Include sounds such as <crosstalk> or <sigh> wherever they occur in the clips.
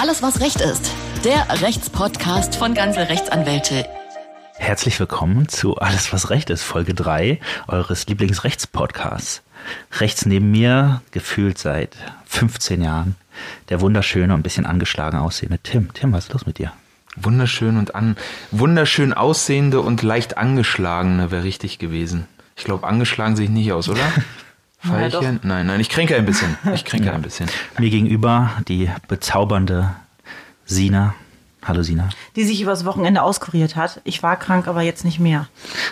Alles, was Recht ist. Der Rechtspodcast von Ganze Rechtsanwälte. Herzlich willkommen zu Alles, was Recht ist, Folge 3 eures Lieblingsrechtspodcasts. Rechts neben mir, gefühlt seit 15 Jahren, der wunderschöne und ein bisschen angeschlagen aussehende Tim. Tim, was ist los mit dir? Wunderschön und an, wunderschön aussehende und leicht angeschlagene wäre richtig gewesen. Ich glaube, angeschlagen sehe ich nicht aus, oder? <laughs> Veilchen? nein, nein, ich kränke ein bisschen. Ich kränke ja. ein bisschen. <laughs> Mir gegenüber die bezaubernde Sina. Hallo Sina. Die sich übers Wochenende auskuriert hat. Ich war krank, aber jetzt nicht mehr.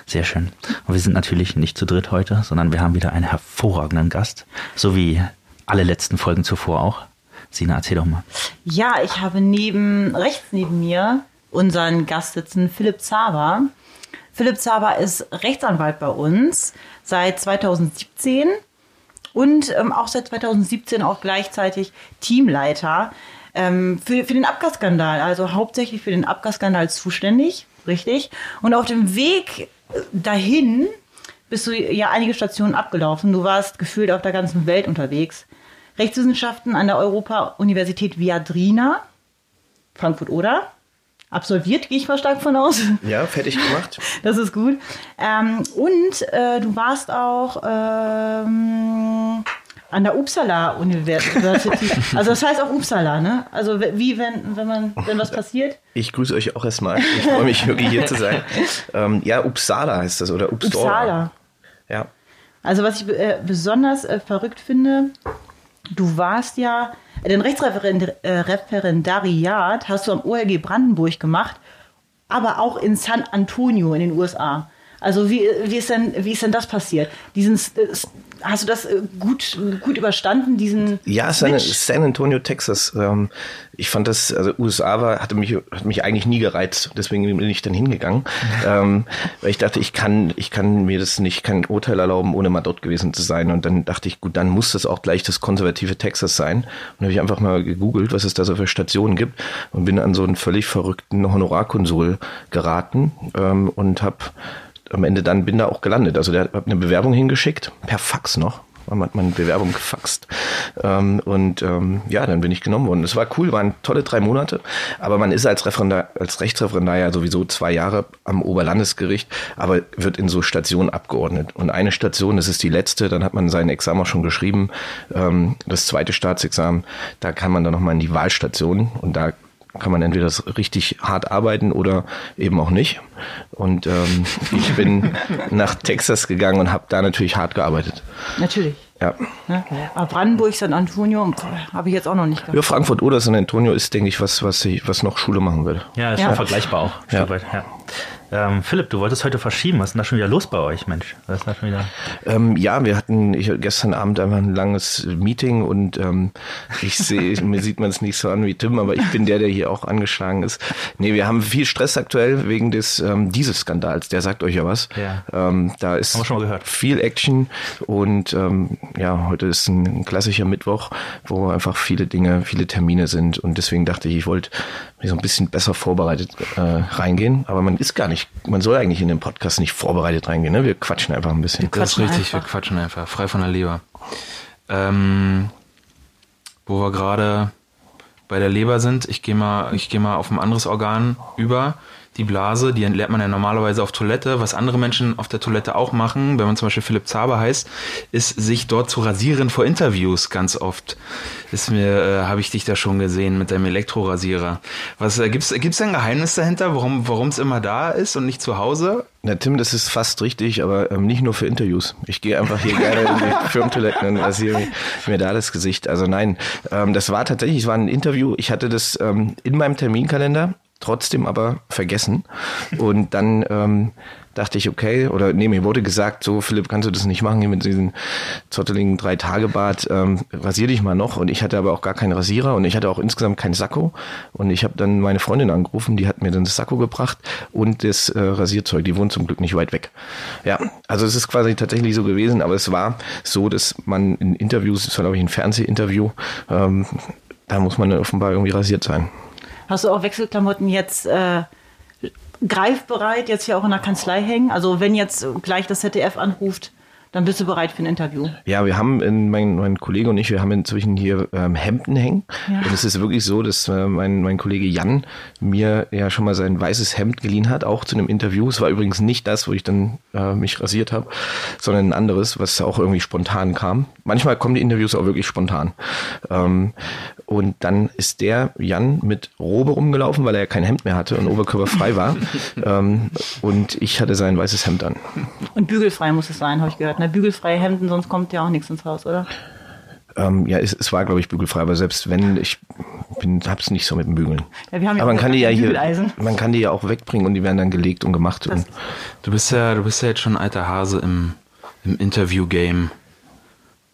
Sehr schön. Und wir sind natürlich nicht zu dritt heute, sondern wir haben wieder einen hervorragenden Gast. So wie alle letzten Folgen zuvor auch. Sina, erzähl doch mal. Ja, ich habe neben, rechts neben mir unseren Gast sitzen, Philipp Zaber. Philipp Zaber ist Rechtsanwalt bei uns seit 2017 und ähm, auch seit 2017 auch gleichzeitig Teamleiter ähm, für, für den Abgasskandal, also hauptsächlich für den Abgasskandal zuständig, richtig. Und auf dem Weg dahin bist du ja einige Stationen abgelaufen. Du warst gefühlt auf der ganzen Welt unterwegs. Rechtswissenschaften an der Europa-Universität Viadrina, Frankfurt-Oder. Absolviert, gehe ich mal stark von aus. Ja, fertig gemacht. <laughs> Das ist gut. Ähm, und äh, du warst auch ähm, an der Uppsala <laughs> Universität. also das heißt auch Uppsala, ne? Also wie wenn, wenn man, wenn was passiert? Ich grüße euch auch erstmal. Ich freue mich wirklich hier zu sein. <laughs> Ähm, ja, Uppsala heißt das oder Uppsala. Uppsala. Ja. Also was ich äh, besonders äh, verrückt finde, du warst ja, den Rechtsreferendariat äh, hast du am OLG Brandenburg gemacht, aber auch in San Antonio in den USA. Also wie, wie, ist denn, wie ist denn das passiert? Diesen, hast du das äh, gut, gut überstanden, diesen Ja, San, San Antonio, Texas. Ähm, ich fand das, also USA war, hatte mich, hat mich eigentlich nie gereizt. Deswegen bin ich dann hingegangen. <laughs> ähm, weil ich dachte, ich kann, ich kann mir das nicht, kein Urteil erlauben, ohne mal dort gewesen zu sein. Und dann dachte ich, gut, dann muss das auch gleich das konservative Texas sein. Und habe ich einfach mal gegoogelt, was es da so für Stationen gibt und bin an so einen völlig verrückten Honorarkonsul geraten ähm, und habe am Ende dann bin da auch gelandet. Also der hat eine Bewerbung hingeschickt, per Fax noch. Man hat meine Bewerbung gefaxt. Ähm, und ähm, ja, dann bin ich genommen worden. Es war cool, waren tolle drei Monate. Aber man ist als, Referendar, als Rechtsreferendar ja sowieso zwei Jahre am Oberlandesgericht, aber wird in so Stationen abgeordnet. Und eine Station, das ist die letzte, dann hat man sein Examen auch schon geschrieben. Ähm, das zweite Staatsexamen, da kann man dann nochmal in die Wahlstation und da kann man entweder richtig hart arbeiten oder eben auch nicht. Und ähm, <laughs> ich bin nach Texas gegangen und habe da natürlich hart gearbeitet. Natürlich. Ja. ja. Aber Brandenburg, San Antonio habe ich jetzt auch noch nicht gehabt. Ja, Frankfurt oder San Antonio ist, denke ich, was, was, ich, was noch Schule machen würde. Ja, ist ja. vergleichbar auch. Ja. ja. Ähm, Philipp, du wolltest heute verschieben. Was ist denn da schon wieder los bei euch, Mensch? Was ist da schon wieder? Ähm, ja, wir hatten ich, gestern Abend einfach ein langes Meeting und ähm, ich sehe, <laughs> mir sieht man es nicht so an wie Tim, aber ich bin der, der hier auch angeschlagen ist. Nee, wir haben viel Stress aktuell wegen des ähm, Dieselskandals. Der sagt euch ja was. Ja. Ähm, da ist viel Action und ähm, ja, heute ist ein, ein klassischer Mittwoch, wo einfach viele Dinge, viele Termine sind und deswegen dachte ich, ich wollte so ein bisschen besser vorbereitet äh, reingehen. Aber man ist gar nicht, man soll eigentlich in den Podcast nicht vorbereitet reingehen. Ne? Wir quatschen einfach ein bisschen. Das ist richtig, einfach. wir quatschen einfach, frei von der Leber. Ähm, wo wir gerade bei der Leber sind, ich gehe mal, ich gehe mal auf ein anderes Organ über die Blase, die entleert man ja normalerweise auf Toilette. Was andere Menschen auf der Toilette auch machen, wenn man zum Beispiel Philipp Zaber heißt, ist sich dort zu rasieren vor Interviews ganz oft. Ist mir, äh, habe ich dich da schon gesehen mit deinem Elektrorasierer. Was äh, gibt's gibt's ein Geheimnis dahinter, warum warum es immer da ist und nicht zu Hause? Na Tim, das ist fast richtig, aber ähm, nicht nur für Interviews. Ich gehe einfach hier gerne in die <laughs> Firmentoiletten und rasiere mir da das Gesicht. Also nein, ähm, das war tatsächlich, es war ein Interview. Ich hatte das ähm, in meinem Terminkalender trotzdem aber vergessen. Und dann ähm, dachte ich, okay, oder nee, mir wurde gesagt, so Philipp, kannst du das nicht machen hier mit diesem zotteligen Drei-Tage-Bart, ähm, rasier dich mal noch. Und ich hatte aber auch gar keinen Rasierer und ich hatte auch insgesamt keinen Sakko. Und ich habe dann meine Freundin angerufen, die hat mir dann das Sakko gebracht und das äh, Rasierzeug. Die wohnt zum Glück nicht weit weg. Ja, also es ist quasi tatsächlich so gewesen, aber es war so, dass man in Interviews, das war glaube ich ein Fernsehinterview, ähm, da muss man offenbar irgendwie rasiert sein. Hast du auch Wechselklamotten jetzt äh, greifbereit, jetzt hier auch in der Kanzlei hängen? Also wenn jetzt gleich das ZDF anruft, dann bist du bereit für ein Interview. Ja, wir haben, in, mein, mein Kollege und ich, wir haben inzwischen hier ähm, Hemden hängen. Ja. Und es ist wirklich so, dass äh, mein, mein Kollege Jan mir ja schon mal sein weißes Hemd geliehen hat, auch zu einem Interview. Es war übrigens nicht das, wo ich dann äh, mich rasiert habe, sondern ein anderes, was auch irgendwie spontan kam. Manchmal kommen die Interviews auch wirklich spontan. Ähm, und dann ist der Jan mit Robe rumgelaufen, weil er ja kein Hemd mehr hatte und oberkörperfrei war. <laughs> ähm, und ich hatte sein weißes Hemd an. Und bügelfrei muss es sein, habe ich gehört. Ne? Bügelfreie Hemden, sonst kommt ja auch nichts ins Haus, oder? Ähm, ja, es, es war, glaube ich, bügelfrei, aber selbst wenn, ich bin, hab's nicht so mit dem Bügeln. Ja, wir haben ja aber man kann die ja hier, man kann die ja auch wegbringen und die werden dann gelegt und gemacht. Und Du bist ja, du bist ja jetzt schon ein alter Hase im, im Interview-Game.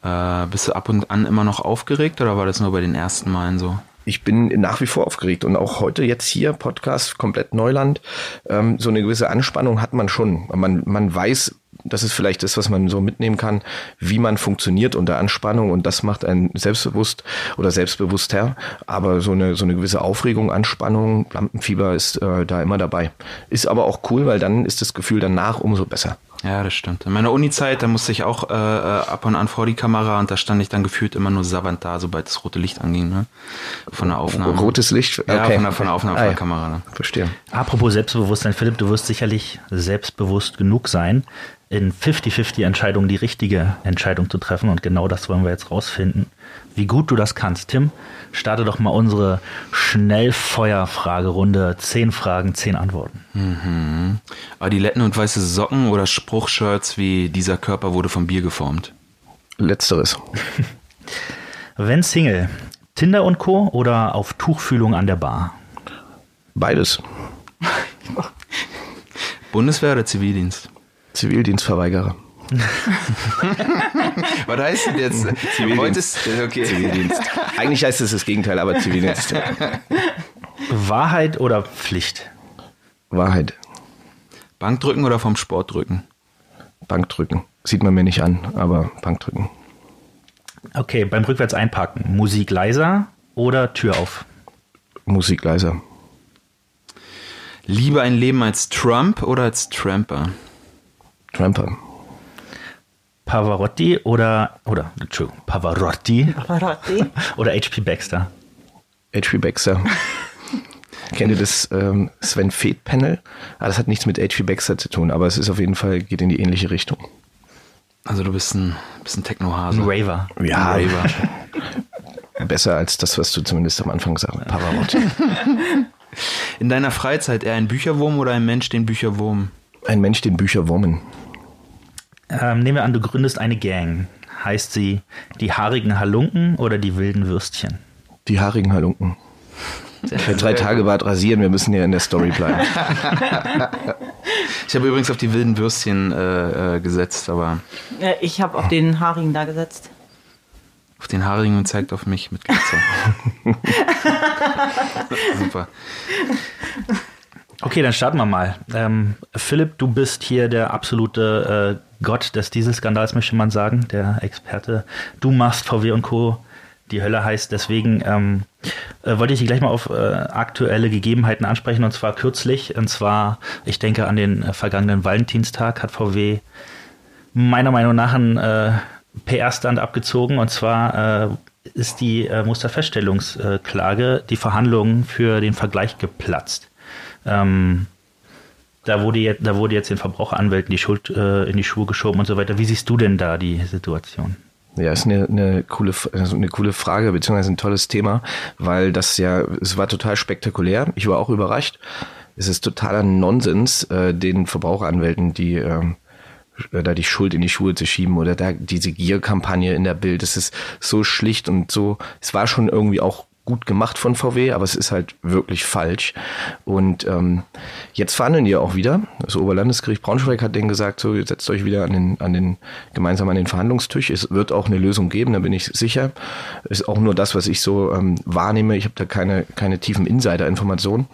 Äh, bist du ab und an immer noch aufgeregt oder war das nur bei den ersten Malen so? ich bin nach wie vor aufgeregt und auch heute jetzt hier Podcast komplett Neuland. Ähm, so eine gewisse Anspannung hat man schon. Man, man weiß, das ist vielleicht das, was man so mitnehmen kann, wie man funktioniert unter Anspannung und das macht einen selbstbewusst oder selbstbewusster. Aber so eine, so eine gewisse Aufregung, Anspannung, Lampenfieber ist äh, da immer dabei. Ist aber auch cool, weil dann ist das Gefühl danach umso besser. Ja, das stimmt. In meiner Uni-Zeit, da musste ich auch äh, äh, ab und an vor die Kamera und da stand ich dann gefühlt immer nur savant da, sobald das rote Licht anging, ne? Von der Aufnahme. Rotes Licht? Okay. Ja, von der, von der Aufnahme Ah, von ja. der Kamera. Ne? Verstehe. Apropos Selbstbewusstsein, Philipp, du wirst sicherlich selbstbewusst genug sein, in 50-50 Entscheidungen die richtige Entscheidung zu treffen. Und genau das wollen wir jetzt rausfinden. Wie gut du das kannst. Tim, starte doch mal unsere Schnellfeuerfragerunde. Zehn Fragen, zehn Antworten. Adiletten und weiße Socken oder Spruchshirts wie dieser Körper wurde vom Bier geformt. Letzteres. <laughs> Wenn Single, Tinder und Co. oder auf Tuchfühlung an der Bar? Beides. Bundeswehr oder Zivildienst? Zivildienstverweigerer. <laughs> Was heißt denn jetzt? Heute ist, okay. Zivildienst. Eigentlich heißt es das Gegenteil, aber Zivildienst. Wahrheit oder Pflicht? Wahrheit. Bankdrücken oder vom Sport drücken? Bankdrücken. Sieht man mir nicht an, aber Bankdrücken. Okay, beim Rückwärts einparken. Musik leiser oder Tür auf? Musik leiser. Lieber ein Leben als Trump oder als Tramper? Tramper. Pavarotti oder, oder, Entschuldigung, Pavarotti Pavarotti. <laughs> oder HP Baxter? H.P. Baxter. <laughs> Kennt ihr das ähm, Sven Feth Panel? Ah, das hat nichts mit H.P. Baxter zu tun, aber es ist auf jeden Fall, geht in die ähnliche Richtung. Also du bist ein, bist ein Techno-Hase. Ein Raver. Ja, Ein Raver. <laughs> besser als das, was du zumindest am Anfang gesagt hast. Pavarotti. In deiner Freizeit eher ein Bücherwurm oder ein Mensch, den Bücher wurmen? Ein Mensch, den Bücher wurmen. Ähm, nehmen wir an, du gründest eine Gang. Heißt sie die haarigen Halunken oder die wilden Würstchen? Die haarigen Halunken. Für drei Tage Bad rasieren, wir müssen ja in der Story bleiben. <laughs> Ich habe übrigens auf die wilden Würstchen äh, äh, gesetzt, aber Ja, ich habe auf den Haarigen da gesetzt. auf den Haarigen und zeigt auf mich mit Glitzer. <laughs> Super. Okay, dann starten wir mal. Ähm, Philipp, du bist hier der absolute äh, Gott des Dieselskandals, möchte man sagen, der Experte. Du machst VW und Co. Die Hölle heißt. Deswegen ähm, äh, wollte ich dich gleich mal auf äh, aktuelle Gegebenheiten ansprechen und zwar kürzlich. Und zwar, ich denke an den äh, vergangenen Valentinstag hat VW meiner Meinung nach einen äh, PR-Stand abgezogen und zwar äh, ist die Musterfeststellungsklage, die Verhandlungen für den Vergleich geplatzt. Ähm, da wurde, jetzt, da wurde jetzt den Verbraucheranwälten die Schuld äh, in die Schuhe geschoben und so weiter. Wie siehst du denn da die Situation? Ja, ist eine, eine, coole, also eine coole Frage, beziehungsweise ein tolles Thema, weil das ja, es war total spektakulär. Ich war auch überrascht. Es ist totaler Nonsens, äh, den Verbraucheranwälten, die ähm, da die Schuld in die Schuhe zu schieben oder da diese Gier-Kampagne in der Bild. Es ist so schlicht und so, es war schon irgendwie auch gut gemacht von VW, aber es ist halt wirklich falsch. Und ähm, jetzt verhandeln die auch wieder. Das Oberlandesgericht Braunschweig hat denen gesagt, so jetzt setzt euch wieder an den, an den gemeinsam an den Verhandlungstisch. Es wird auch eine Lösung geben, da bin ich sicher. Ist auch nur das, was ich so ähm, wahrnehme. Ich habe da keine keine tiefen Insider-Informationen.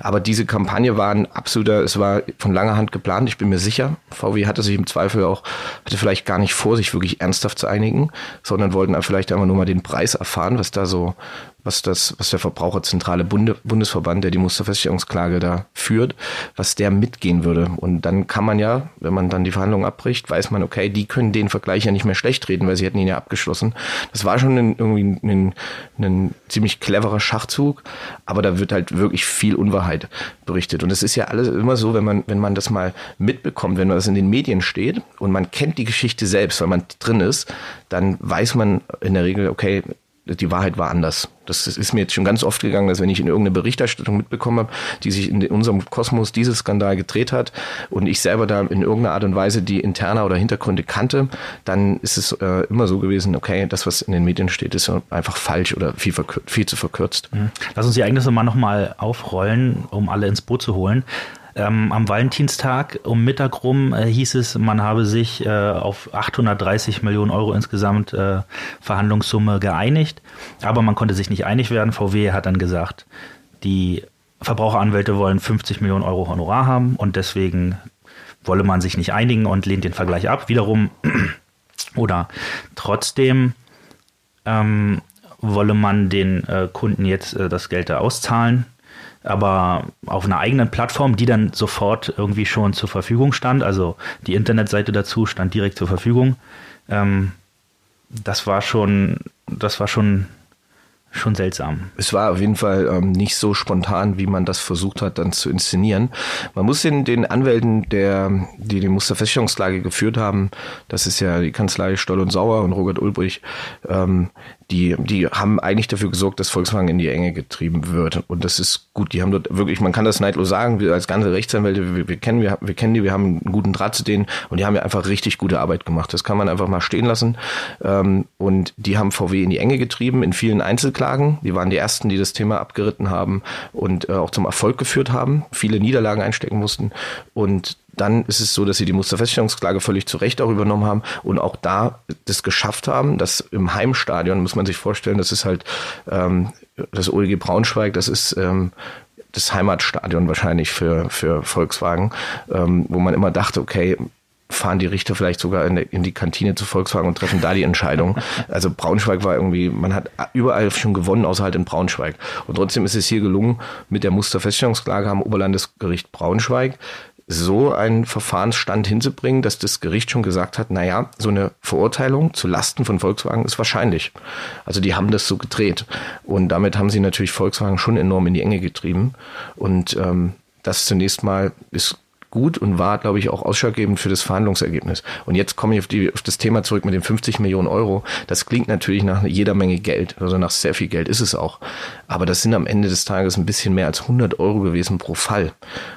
Aber diese Kampagne war ein absoluter, es war von langer Hand geplant. Ich bin mir sicher. VW hatte sich im Zweifel auch hatte vielleicht gar nicht vor, sich wirklich ernsthaft zu einigen, sondern wollten vielleicht einfach nur mal den Preis erfahren, was da so was das, was der Verbraucherzentrale Bunde, Bundesverband, der die Musterfeststellungsklage da führt, was der mitgehen würde. Und dann kann man ja, wenn man dann die Verhandlungen abbricht, weiß man, okay, die können den Vergleich ja nicht mehr schlecht reden, weil sie hätten ihn ja abgeschlossen. Das war schon ein, irgendwie ein, ein ziemlich cleverer Schachzug, aber da wird halt wirklich viel Unwahrheit berichtet. Und es ist ja alles immer so, wenn man, wenn man das mal mitbekommt, wenn das in den Medien steht und man kennt die Geschichte selbst, weil man drin ist, dann weiß man in der Regel, okay, die Wahrheit war anders. Das ist mir jetzt schon ganz oft gegangen, dass wenn ich in irgendeine Berichterstattung mitbekommen habe, die sich in unserem Kosmos dieses Skandal gedreht hat und ich selber da in irgendeiner Art und Weise die interner oder Hintergründe kannte, dann ist es äh, immer so gewesen, okay, das, was in den Medien steht, ist einfach falsch oder viel, viel zu verkürzt. Mhm. Lass uns die Ereignisse mal nochmal aufrollen, um alle ins Boot zu holen. Ähm, am Valentinstag um Mittag rum äh, hieß es, man habe sich äh, auf 830 Millionen Euro insgesamt äh, Verhandlungssumme geeinigt, aber man konnte sich nicht einig werden. VW hat dann gesagt, die Verbraucheranwälte wollen 50 Millionen Euro Honorar haben und deswegen wolle man sich nicht einigen und lehnt den Vergleich ab. Wiederum <clears throat> oder trotzdem ähm, wolle man den äh, Kunden jetzt äh, das Geld da auszahlen aber auf einer eigenen Plattform, die dann sofort irgendwie schon zur Verfügung stand. Also die Internetseite dazu stand direkt zur Verfügung. Ähm, das war schon, das war schon schon seltsam. Es war auf jeden Fall ähm, nicht so spontan, wie man das versucht hat, dann zu inszenieren. Man muss den, den Anwälten, der, die die Musterfeststellungsklage geführt haben, das ist ja die Kanzlei Stoll und Sauer und Robert Ulbrich, ähm, die, die haben eigentlich dafür gesorgt, dass Volkswagen in die Enge getrieben wird. Und das ist gut. Die haben dort wirklich, man kann das neidlos sagen, wir als ganze Rechtsanwälte, wir, wir kennen, wir, wir kennen die, wir haben einen guten Draht zu denen und die haben ja einfach richtig gute Arbeit gemacht. Das kann man einfach mal stehen lassen. Ähm, und die haben VW in die Enge getrieben in vielen Einzelklagen. Die waren die ersten, die das Thema abgeritten haben und äh, auch zum Erfolg geführt haben, viele Niederlagen einstecken mussten. Und dann ist es so, dass sie die Musterfeststellungsklage völlig zu Recht auch übernommen haben und auch da das geschafft haben, dass im Heimstadion, muss man sich vorstellen, das ist halt ähm, das OEG Braunschweig, das ist ähm, das Heimatstadion wahrscheinlich für, für Volkswagen, ähm, wo man immer dachte, okay, fahren die Richter vielleicht sogar in, in, die Kantine zu Volkswagen und treffen da die Entscheidung. <laughs> Also Braunschweig war irgendwie, man hat überall schon gewonnen, außer halt in Braunschweig. Und trotzdem ist es hier gelungen, mit der Musterfeststellungsklage am Oberlandesgericht Braunschweig so einen Verfahrensstand hinzubringen, dass das Gericht schon gesagt hat, naja, so eine Verurteilung zu Lasten von Volkswagen ist wahrscheinlich. Also die haben das so gedreht. Und damit haben sie natürlich Volkswagen schon enorm in die Enge getrieben. Und ähm, das zunächst mal ist gut und war, glaube ich, auch ausschlaggebend für das Verhandlungsergebnis. Und jetzt komme ich auf, die, auf das Thema zurück mit den 50 Millionen Euro. Das klingt natürlich nach jeder Menge Geld, also nach sehr viel Geld ist es auch. Aber das sind am Ende des Tages ein bisschen mehr als 100 Euro gewesen pro Fall.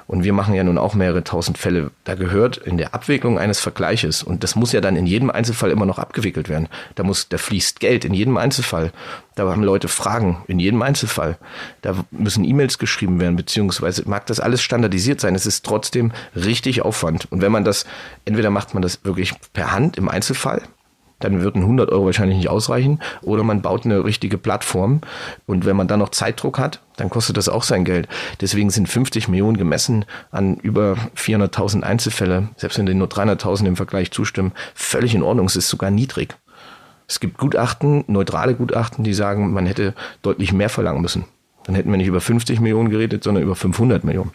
Und wir machen ja nun auch mehrere tausend Fälle. Da gehört in der Abwicklung eines Vergleiches, und das muss ja dann in jedem Einzelfall immer noch abgewickelt werden. Da muss, da fließt Geld in jedem Einzelfall. Da haben Leute Fragen in jedem Einzelfall. Da müssen E-Mails geschrieben werden, beziehungsweise mag das alles standardisiert sein. Es ist trotzdem richtig Aufwand. Und wenn man das, entweder macht man das wirklich per Hand im Einzelfall, dann würden 100 Euro wahrscheinlich nicht ausreichen. Oder man baut eine richtige Plattform. Und wenn man dann noch Zeitdruck hat, dann kostet das auch sein Geld. Deswegen sind 50 Millionen gemessen an über 400.000 Einzelfälle, selbst wenn denen nur 300.000 im Vergleich zustimmen, völlig in Ordnung. Es ist sogar niedrig. Es gibt Gutachten, neutrale Gutachten, die sagen, man hätte deutlich mehr verlangen müssen. Dann hätten wir nicht über 50 Millionen geredet, sondern über 500 Millionen.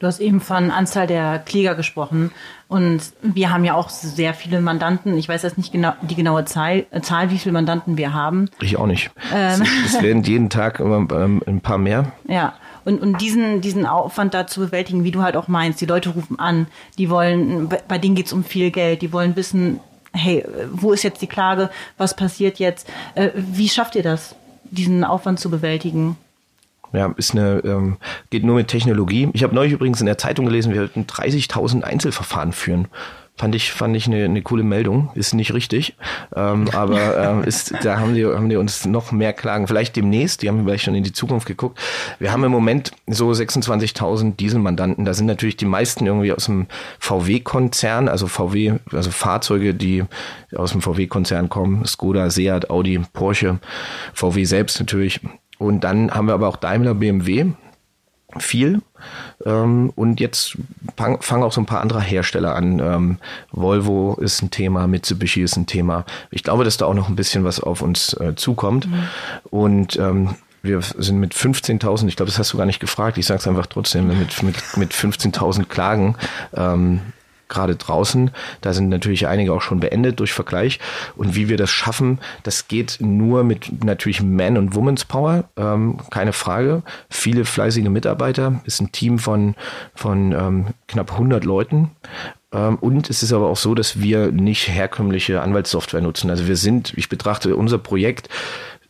Du hast eben von Anzahl der Kläger gesprochen und wir haben ja auch sehr viele Mandanten. Ich weiß jetzt nicht genau die genaue Zahl, Zahl wie viele Mandanten wir haben. Ich auch nicht. Ähm. Es werden jeden Tag ähm, ein paar mehr. Ja. Und, und diesen, diesen Aufwand da zu bewältigen, wie du halt auch meinst, die Leute rufen an, die wollen, bei denen geht es um viel Geld, die wollen wissen, hey, wo ist jetzt die Klage, was passiert jetzt? Äh, wie schafft ihr das, diesen Aufwand zu bewältigen? Ja, ist eine, ähm, geht nur mit Technologie. Ich habe neulich übrigens in der Zeitung gelesen, wir wollten 30.000 Einzelverfahren führen. Fand ich, fand ich eine, eine coole Meldung. Ist nicht richtig. Ähm, aber ähm, <laughs> ist, da haben die, haben die uns noch mehr Klagen. Vielleicht demnächst, die haben vielleicht schon in die Zukunft geguckt. Wir haben im Moment so 26.000 Dieselmandanten. Da sind natürlich die meisten irgendwie aus dem VW-Konzern, also VW, also Fahrzeuge, die aus dem VW-Konzern kommen. Skoda, Seat, Audi, Porsche, VW selbst natürlich. Und dann haben wir aber auch Daimler, BMW, viel. Ähm, und jetzt fangen auch so ein paar andere Hersteller an. Ähm, Volvo ist ein Thema, Mitsubishi ist ein Thema. Ich glaube, dass da auch noch ein bisschen was auf uns äh, zukommt. Mhm. Und ähm, wir sind mit 15.000, ich glaube, das hast du gar nicht gefragt, ich sage es einfach trotzdem, mit, mit, mit 15.000 Klagen ähm, gerade draußen. Da sind natürlich einige auch schon beendet durch Vergleich. Und wie wir das schaffen, das geht nur mit natürlich Man- und Women's Power, ähm, keine Frage. Viele fleißige Mitarbeiter, ist ein Team von, von ähm, knapp 100 Leuten. Ähm, und es ist aber auch so, dass wir nicht herkömmliche Anwaltssoftware nutzen. Also wir sind, ich betrachte unser Projekt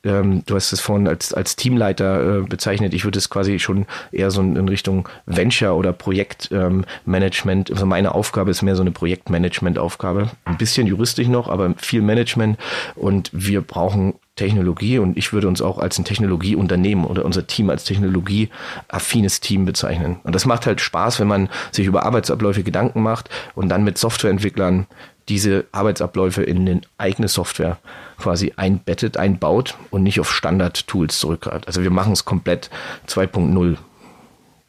ähm, du hast es vorhin als, als Teamleiter äh, bezeichnet. Ich würde es quasi schon eher so in, Richtung Venture oder Projektmanagement. Ähm, also meine Aufgabe ist mehr so eine Projektmanagement-Aufgabe. Ein bisschen juristisch noch, aber viel Management. Und wir brauchen Technologie und ich würde uns auch als ein Technologieunternehmen oder unser Team als technologieaffines Team bezeichnen. Und das macht halt Spaß, wenn man sich über Arbeitsabläufe Gedanken macht und dann mit Softwareentwicklern diese Arbeitsabläufe in eine eigene Software quasi einbettet, einbaut und nicht auf Standard-Tools zurückgreift. Also wir machen es komplett 2.0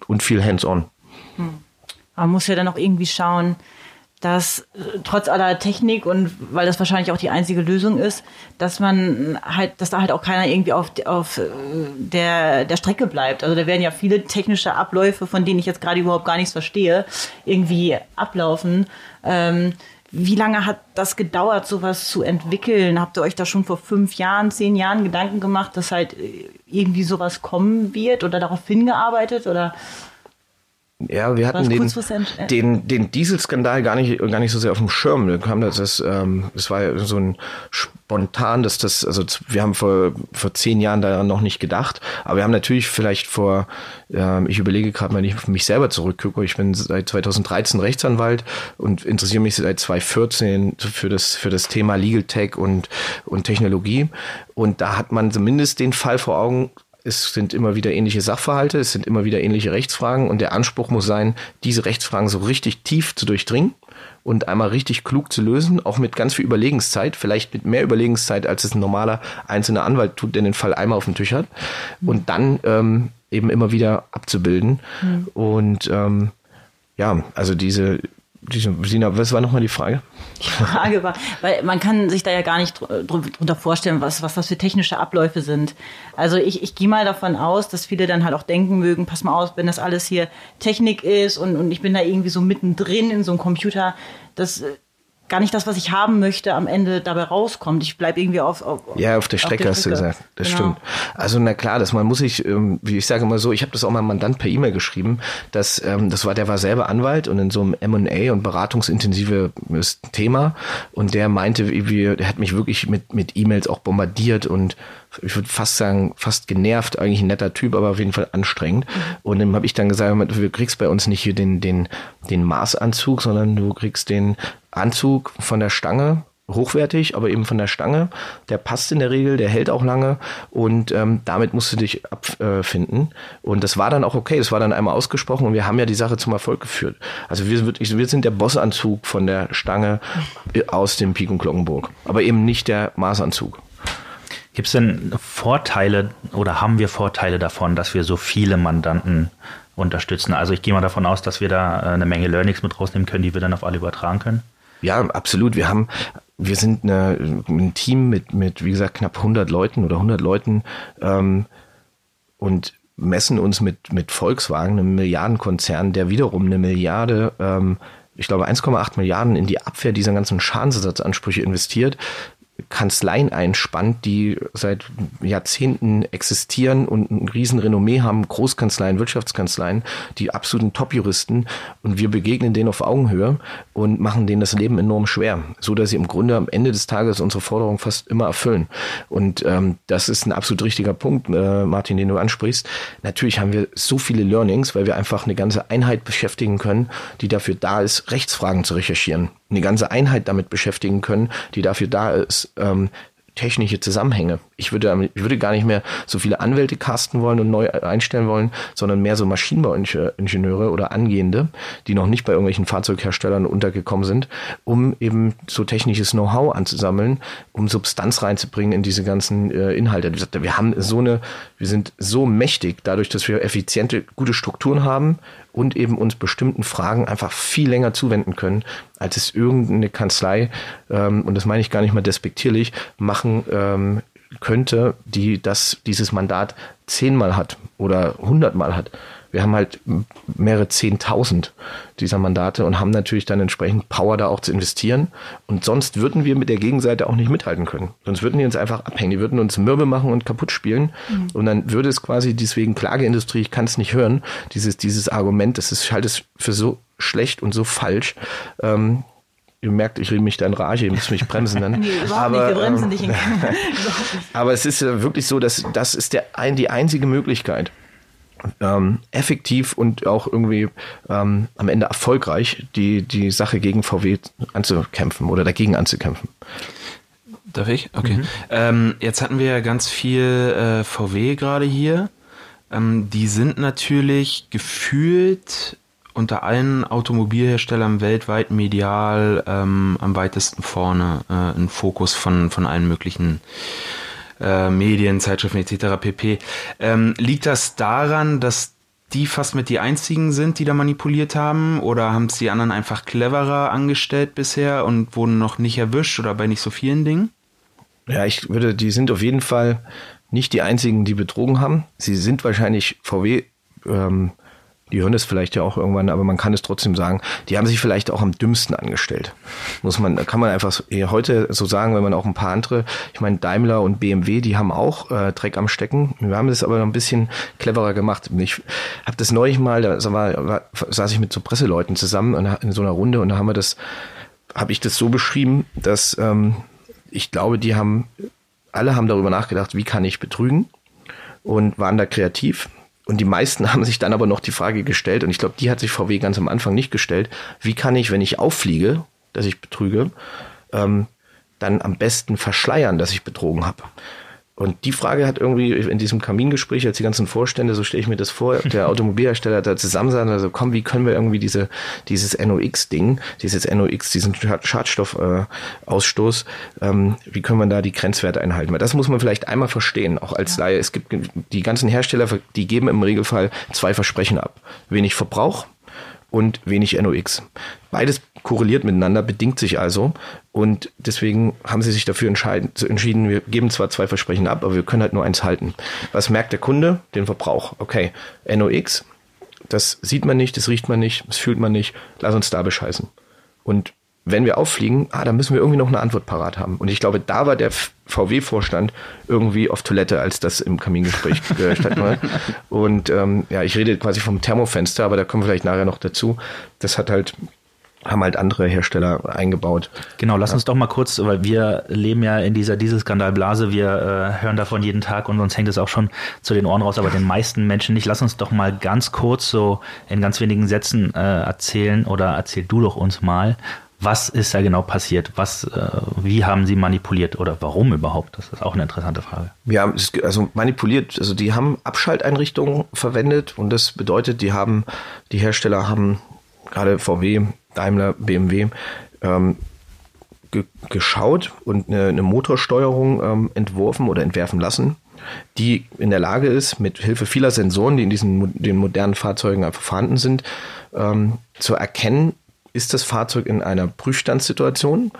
und viel hands-on. Hm. Man muss ja dann auch irgendwie schauen, dass äh, trotz aller Technik und weil das wahrscheinlich auch die einzige Lösung ist, dass man halt, dass da halt auch keiner irgendwie auf, auf äh, der, der Strecke bleibt. Also da werden ja viele technische Abläufe, von denen ich jetzt gerade überhaupt gar nichts verstehe, irgendwie ablaufen. Ähm, wie lange hat das gedauert, sowas zu entwickeln? Habt ihr euch da schon vor fünf Jahren, zehn Jahren Gedanken gemacht, dass halt äh, irgendwie sowas kommen wird oder darauf hingearbeitet oder? Ja, wir hatten den, den, den Dieselskandal gar nicht, gar nicht so sehr auf dem Schirm. Da kam das, das, ähm, das war so ein spontan, dass das, also wir haben vor, vor zehn Jahren daran noch nicht gedacht, aber wir haben natürlich vielleicht vor, äh, ich überlege gerade, wenn ich auf mich selber zurückgucke, ich bin seit 2013 Rechtsanwalt und interessiere mich seit 2014 für das, für das Thema Legal Tech und, und Technologie. Und da hat man zumindest den Fall vor Augen, es sind immer wieder ähnliche Sachverhalte, es sind immer wieder ähnliche Rechtsfragen und der Anspruch muss sein, diese Rechtsfragen so richtig tief zu durchdringen und einmal richtig klug zu lösen, auch mit ganz viel Überlegenszeit, vielleicht mit mehr Überlegenszeit, als es ein normaler einzelner Anwalt tut, der den Fall einmal auf dem Tisch hat und dann ähm, eben immer wieder abzubilden. Mhm. Und ähm, ja, also diese Sina, was war nochmal die Frage? Die Frage war, weil man kann sich da ja gar nicht drunter vorstellen, was, was das für technische Abläufe sind. Also ich, ich gehe mal davon aus, dass viele dann halt auch denken mögen, pass mal aus, wenn das alles hier Technik ist und, und ich bin da irgendwie so mittendrin in so einem Computer, das gar nicht das, was ich haben möchte, am Ende dabei rauskommt. Ich bleibe irgendwie auf, auf Ja, auf der Strecke auf hast du gesagt. Das genau. stimmt. Also na klar, dass man muss sich, ähm, wie ich sage immer so, ich habe das auch mal Mandant per E-Mail geschrieben, dass ähm, das war, der war selber Anwalt und in so einem M&A und beratungsintensive Thema und der meinte, wie, der hat mich wirklich mit mit E-Mails auch bombardiert und ich würde fast sagen, fast genervt, eigentlich ein netter Typ, aber auf jeden Fall anstrengend. Mhm. Und dann habe ich dann gesagt, du kriegst bei uns nicht hier den, den, den Maßanzug, sondern du kriegst den Anzug von der Stange, hochwertig, aber eben von der Stange. Der passt in der Regel, der hält auch lange und ähm, damit musst du dich abfinden. Und das war dann auch okay, das war dann einmal ausgesprochen und wir haben ja die Sache zum Erfolg geführt. Also wir, wir sind der Bossanzug von der Stange aus dem Pik und Glockenburg, aber eben nicht der Maßanzug. Gibt es denn Vorteile oder haben wir Vorteile davon, dass wir so viele Mandanten unterstützen? Also ich gehe mal davon aus, dass wir da äh, eine Menge Learnings mit rausnehmen können, die wir dann auf alle übertragen können. Ja, absolut. Wir haben, wir sind eine, ein Team mit, mit, wie gesagt, knapp 100 Leuten oder 100 Leuten ähm, und messen uns mit, mit Volkswagen, einem Milliardenkonzern, der wiederum eine Milliarde, ähm, ich glaube 1,8 Milliarden in die Abwehr dieser ganzen Schadensersatzansprüche investiert Kanzleien einspannt, die seit Jahrzehnten existieren und ein riesen Renommee haben, Großkanzleien, Wirtschaftskanzleien, die absoluten Top-Juristen und wir begegnen denen auf Augenhöhe und machen denen das Leben enorm schwer, so dass sie im Grunde am Ende des Tages unsere Forderungen fast immer erfüllen. Und ähm, das ist ein absolut richtiger Punkt, äh, Martin, den du ansprichst. Natürlich haben wir so viele Learnings, weil wir einfach eine ganze Einheit beschäftigen können, die dafür da ist, Rechtsfragen zu recherchieren. Eine ganze Einheit damit beschäftigen können, die dafür da ist, ähm, technische Zusammenhänge. Ich würde, ich würde gar nicht mehr so viele Anwälte casten wollen und neu einstellen wollen, sondern mehr so Maschinenbauingenieure oder Angehende, die noch nicht bei irgendwelchen Fahrzeugherstellern untergekommen sind, um eben so technisches Know-how anzusammeln, um Substanz reinzubringen in diese ganzen äh, Inhalte. Wir haben so eine, wir sind so mächtig, dadurch, dass wir effiziente, gute Strukturen haben, und eben uns bestimmten Fragen einfach viel länger zuwenden können, als es irgendeine Kanzlei, ähm, und das meine ich gar nicht mal despektierlich, machen ähm, könnte, die das, dieses Mandat zehnmal hat oder hundertmal hat. Wir haben halt mehrere Zehntausend dieser Mandate und haben natürlich dann entsprechend Power da auch zu investieren. Und sonst würden wir mit der Gegenseite auch nicht mithalten können. Sonst würden die uns einfach abhängen. Die würden uns mürbe machen und kaputt spielen. Mhm. Und dann würde es quasi deswegen Klageindustrie, ich kann es nicht hören, dieses, dieses Argument, das ist, es für so schlecht und so falsch. Ähm, ihr merkt, ich rede mich da in Rage, ihr müsst mich bremsen dann. <laughs> nee, aber, nicht, wir bremsen ähm, dich in <laughs> <laughs> Aber es ist ja wirklich so, dass das ist der, ein, die einzige Möglichkeit, ähm, effektiv und auch irgendwie ähm, am Ende erfolgreich die, die Sache gegen VW anzukämpfen oder dagegen anzukämpfen. Darf ich? Okay. Mhm. Ähm, jetzt hatten wir ja ganz viel äh, VW gerade hier. Ähm, die sind natürlich gefühlt unter allen Automobilherstellern weltweit medial ähm, am weitesten vorne äh, ein Fokus von, von allen möglichen äh, Medien, Zeitschriften etc. pp. Ähm, liegt das daran, dass die fast mit die einzigen sind, die da manipuliert haben? Oder haben es die anderen einfach cleverer angestellt bisher und wurden noch nicht erwischt oder bei nicht so vielen Dingen? Ja, ich würde, die sind auf jeden Fall nicht die einzigen, die betrogen haben. Sie sind wahrscheinlich VW ähm, die hören es vielleicht ja auch irgendwann, aber man kann es trotzdem sagen, die haben sich vielleicht auch am dümmsten angestellt. Muss man, kann man einfach so, heute so sagen, wenn man auch ein paar andere, ich meine Daimler und BMW, die haben auch äh, Dreck am Stecken. Wir haben das aber noch ein bisschen cleverer gemacht. Ich habe das neulich mal, da war, war, saß ich mit so Presseleuten zusammen in so einer Runde und da haben wir das, habe ich das so beschrieben, dass ähm, ich glaube, die haben, alle haben darüber nachgedacht, wie kann ich betrügen und waren da kreativ und die meisten <laughs> haben sich dann aber noch die Frage gestellt, und ich glaube, die hat sich VW ganz am Anfang nicht gestellt, wie kann ich, wenn ich auffliege, dass ich betrüge, ähm, dann am besten verschleiern, dass ich betrogen habe. Und die Frage hat irgendwie in diesem Kamingespräch, als die ganzen Vorstände, so stelle ich mir das vor, <laughs> der Automobilhersteller da zusammensaßen, also komm, wie können wir irgendwie diese, dieses NOx-Ding, dieses NOx, diesen Schadstoffausstoß, äh, ähm, wie können wir da die Grenzwerte einhalten? Weil das muss man vielleicht einmal verstehen, auch als Laie. Es gibt die ganzen Hersteller, die geben im Regelfall zwei Versprechen ab. Wenig Verbrauch und wenig NOx. Beides korreliert miteinander, bedingt sich also. Und deswegen haben sie sich dafür entschieden, wir geben zwar zwei Versprechen ab, aber wir können halt nur eins halten. Was merkt der Kunde? Den Verbrauch. Okay, NOx, das sieht man nicht, das riecht man nicht, das fühlt man nicht, lass uns da bescheißen. Und wenn wir auffliegen, ah, dann müssen wir irgendwie noch eine Antwort parat haben. Und ich glaube, da war der VW-Vorstand irgendwie auf Toilette, als das im Kamingespräch äh, <laughs> stattfand. Und ähm, ja, ich rede quasi vom Thermofenster, aber da kommen wir vielleicht nachher noch dazu. Das hat halt haben halt andere Hersteller eingebaut. Genau, lass uns doch mal kurz, weil wir leben ja in dieser Dieselskandalblase, wir äh, hören davon jeden Tag und uns hängt es auch schon zu den Ohren raus, aber den meisten Menschen nicht. Lass uns doch mal ganz kurz so in ganz wenigen Sätzen äh, erzählen oder erzähl du doch uns mal, was ist da genau passiert? Was, äh, wie haben sie manipuliert oder warum überhaupt? Das ist auch eine interessante Frage. Haben also manipuliert, also die haben Abschalteinrichtungen verwendet und das bedeutet, die haben, die Hersteller haben gerade VW, Daimler, BMW ähm, ge geschaut und eine, eine Motorsteuerung ähm, entworfen oder entwerfen lassen, die in der Lage ist, mit Hilfe vieler Sensoren, die in diesen den modernen Fahrzeugen einfach vorhanden sind, ähm, zu erkennen, ist das Fahrzeug in einer Prüfstandssituation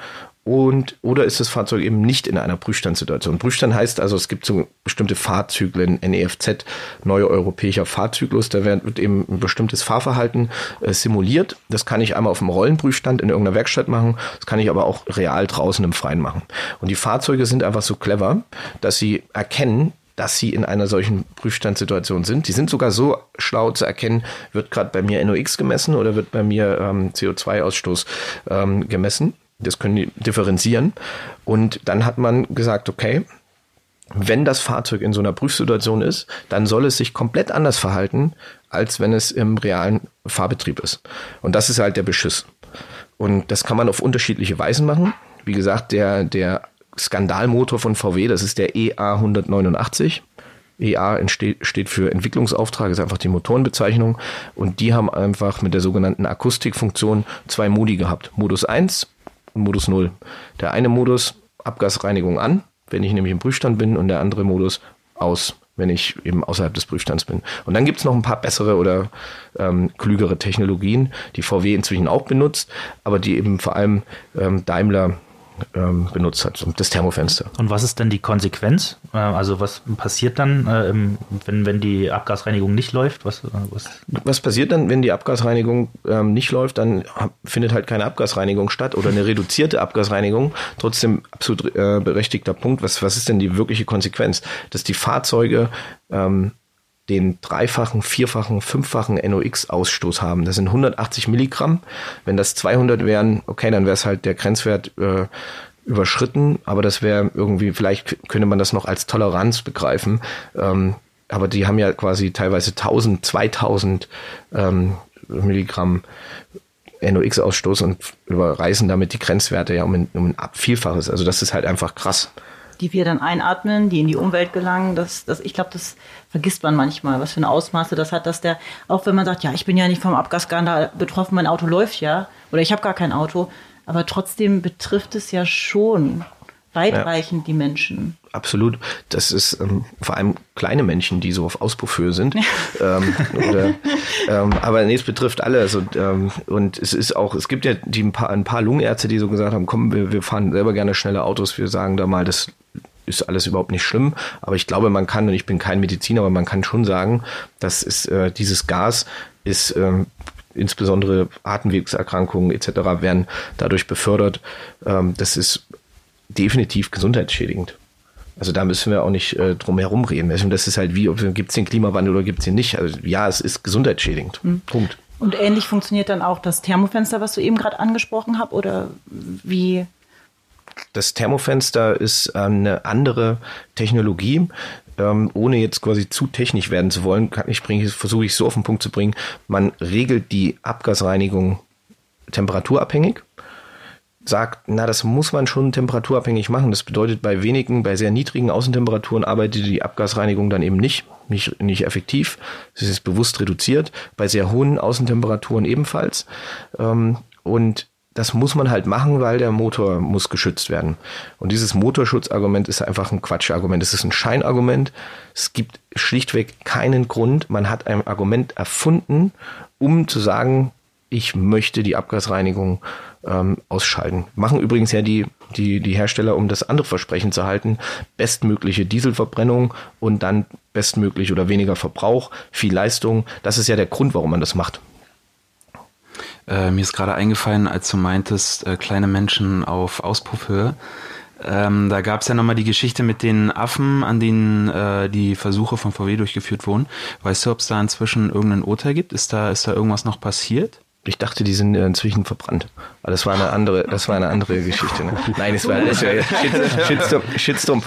und oder ist das Fahrzeug eben nicht in einer Prüfstandssituation. Prüfstand heißt also, es gibt so bestimmte Fahrzyklen, NEFZ, neuer europäischer Fahrzyklus, da wird eben ein bestimmtes Fahrverhalten äh, simuliert. Das kann ich einmal auf dem Rollenprüfstand in irgendeiner Werkstatt machen, das kann ich aber auch real draußen im Freien machen. Und die Fahrzeuge sind einfach so clever, dass sie erkennen, dass sie in einer solchen Prüfstandssituation sind. Die sind sogar so schlau zu erkennen, wird gerade bei mir NOx gemessen oder wird bei mir ähm, CO2-Ausstoß ähm, gemessen. Das können die differenzieren. Und dann hat man gesagt, okay, wenn das Fahrzeug in so einer Prüfsituation ist, dann soll es sich komplett anders verhalten, als wenn es im realen Fahrbetrieb ist. Und das ist halt der Beschiss. Und das kann man auf unterschiedliche Weisen machen. Wie gesagt, der, der Skandalmotor von VW, das ist der EA 189. EA steht für Entwicklungsauftrag, ist einfach die Motorenbezeichnung. Und die haben einfach mit der sogenannten Akustikfunktion zwei Modi gehabt. Modus 1 und Modus 0. Der eine Modus Abgasreinigung an, wenn ich nämlich im Prüfstand bin, und der andere Modus aus, wenn ich eben außerhalb des Prüfstands bin. Und dann gibt's noch ein paar bessere oder ähm, klügere Technologien, die VW inzwischen auch benutzt, aber die eben vor allem ähm, Daimler ähm, benutzt hat, das Thermofenster. Und was ist denn die Konsequenz? Äh, also was passiert dann, äh, wenn, wenn die Abgasreinigung nicht läuft? Was, äh, was? was passiert dann, wenn die Abgasreinigung ähm, nicht läuft? Dann findet halt keine Abgasreinigung statt oder eine reduzierte Abgasreinigung. Trotzdem absolut äh, berechtigter Punkt. Was, was ist denn die wirkliche Konsequenz? Dass die Fahrzeuge ähm, den dreifachen, vierfachen, fünffachen NOx-Ausstoß haben. Das sind 180 Milligramm. Wenn das 200 wären, okay, dann wäre es halt der Grenzwert äh, überschritten, aber das wäre irgendwie, vielleicht könnte man das noch als Toleranz begreifen. Ähm, aber die haben ja quasi teilweise 1000, 2000 ähm, Milligramm NOx-Ausstoß und überreißen damit die Grenzwerte ja um ein, um ein Vielfaches. Also das ist halt einfach krass die wir dann einatmen, die in die Umwelt gelangen. Das, das, ich glaube, das vergisst man manchmal, was für ein Ausmaße das hat, dass der, auch wenn man sagt, ja, ich bin ja nicht vom Abgasskandal betroffen, mein Auto läuft ja, oder ich habe gar kein Auto, aber trotzdem betrifft es ja schon weitreichend ja. die Menschen. Absolut. Das ist ähm, vor allem kleine Menschen, die so auf Auspufphöhe sind. <laughs> ähm, oder, ähm, aber nee, es betrifft alle. Also, ähm, und es ist auch, es gibt ja die, ein, paar, ein paar Lungenärzte, die so gesagt haben, komm, wir, wir fahren selber gerne schnelle Autos, wir sagen da mal, das ist alles überhaupt nicht schlimm. Aber ich glaube, man kann, und ich bin kein Mediziner, aber man kann schon sagen, dass es, äh, dieses Gas ist ähm, insbesondere Atemwegserkrankungen etc. werden dadurch befördert. Ähm, das ist definitiv gesundheitsschädigend. Also da müssen wir auch nicht äh, drum herum reden. Also das ist halt wie, gibt es den Klimawandel oder gibt es den nicht. Also ja, es ist gesundheitsschädigend. Mhm. Punkt. Und ähnlich funktioniert dann auch das Thermofenster, was du eben gerade angesprochen hast, oder wie das Thermofenster ist eine andere Technologie. Ähm, ohne jetzt quasi zu technisch werden zu wollen, kann ich versuche ich so auf den Punkt zu bringen. Man regelt die Abgasreinigung temperaturabhängig sagt, na, das muss man schon temperaturabhängig machen. Das bedeutet, bei wenigen, bei sehr niedrigen Außentemperaturen arbeitet die Abgasreinigung dann eben nicht, nicht, nicht effektiv. Es ist bewusst reduziert. Bei sehr hohen Außentemperaturen ebenfalls. Ähm, und das muss man halt machen, weil der Motor muss geschützt werden. Und dieses Motorschutzargument ist einfach ein Quatschargument. Es ist ein Scheinargument. Es gibt schlichtweg keinen Grund. Man hat ein Argument erfunden, um zu sagen, ich möchte die Abgasreinigung ähm, ausschalten. Machen übrigens ja die, die, die Hersteller, um das andere Versprechen zu halten, bestmögliche Dieselverbrennung und dann bestmöglich oder weniger Verbrauch, viel Leistung. Das ist ja der Grund, warum man das macht. Äh, mir ist gerade eingefallen, als du meintest, äh, kleine Menschen auf Auspuffhöhe. Ähm, da gab es ja nochmal die Geschichte mit den Affen, an denen äh, die Versuche von VW durchgeführt wurden. Weißt du, ob es da inzwischen irgendein Urteil gibt? Ist da, ist da irgendwas noch passiert? Ich dachte, die sind inzwischen verbrannt. Aber das war eine andere, das war eine andere Geschichte. Ne? Nein, es war, <laughs> das war Shitstorm, Shitstorm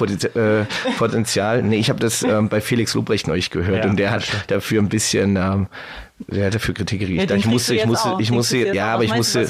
Potenzial. Nee, ich habe das ähm, bei Felix Lobrecht neulich gehört ja, und der hat dafür ein bisschen ähm, der hat dafür Kritik gekriegt. Ja, ich musste, ich musste, ich musste, ja, aber ich musste.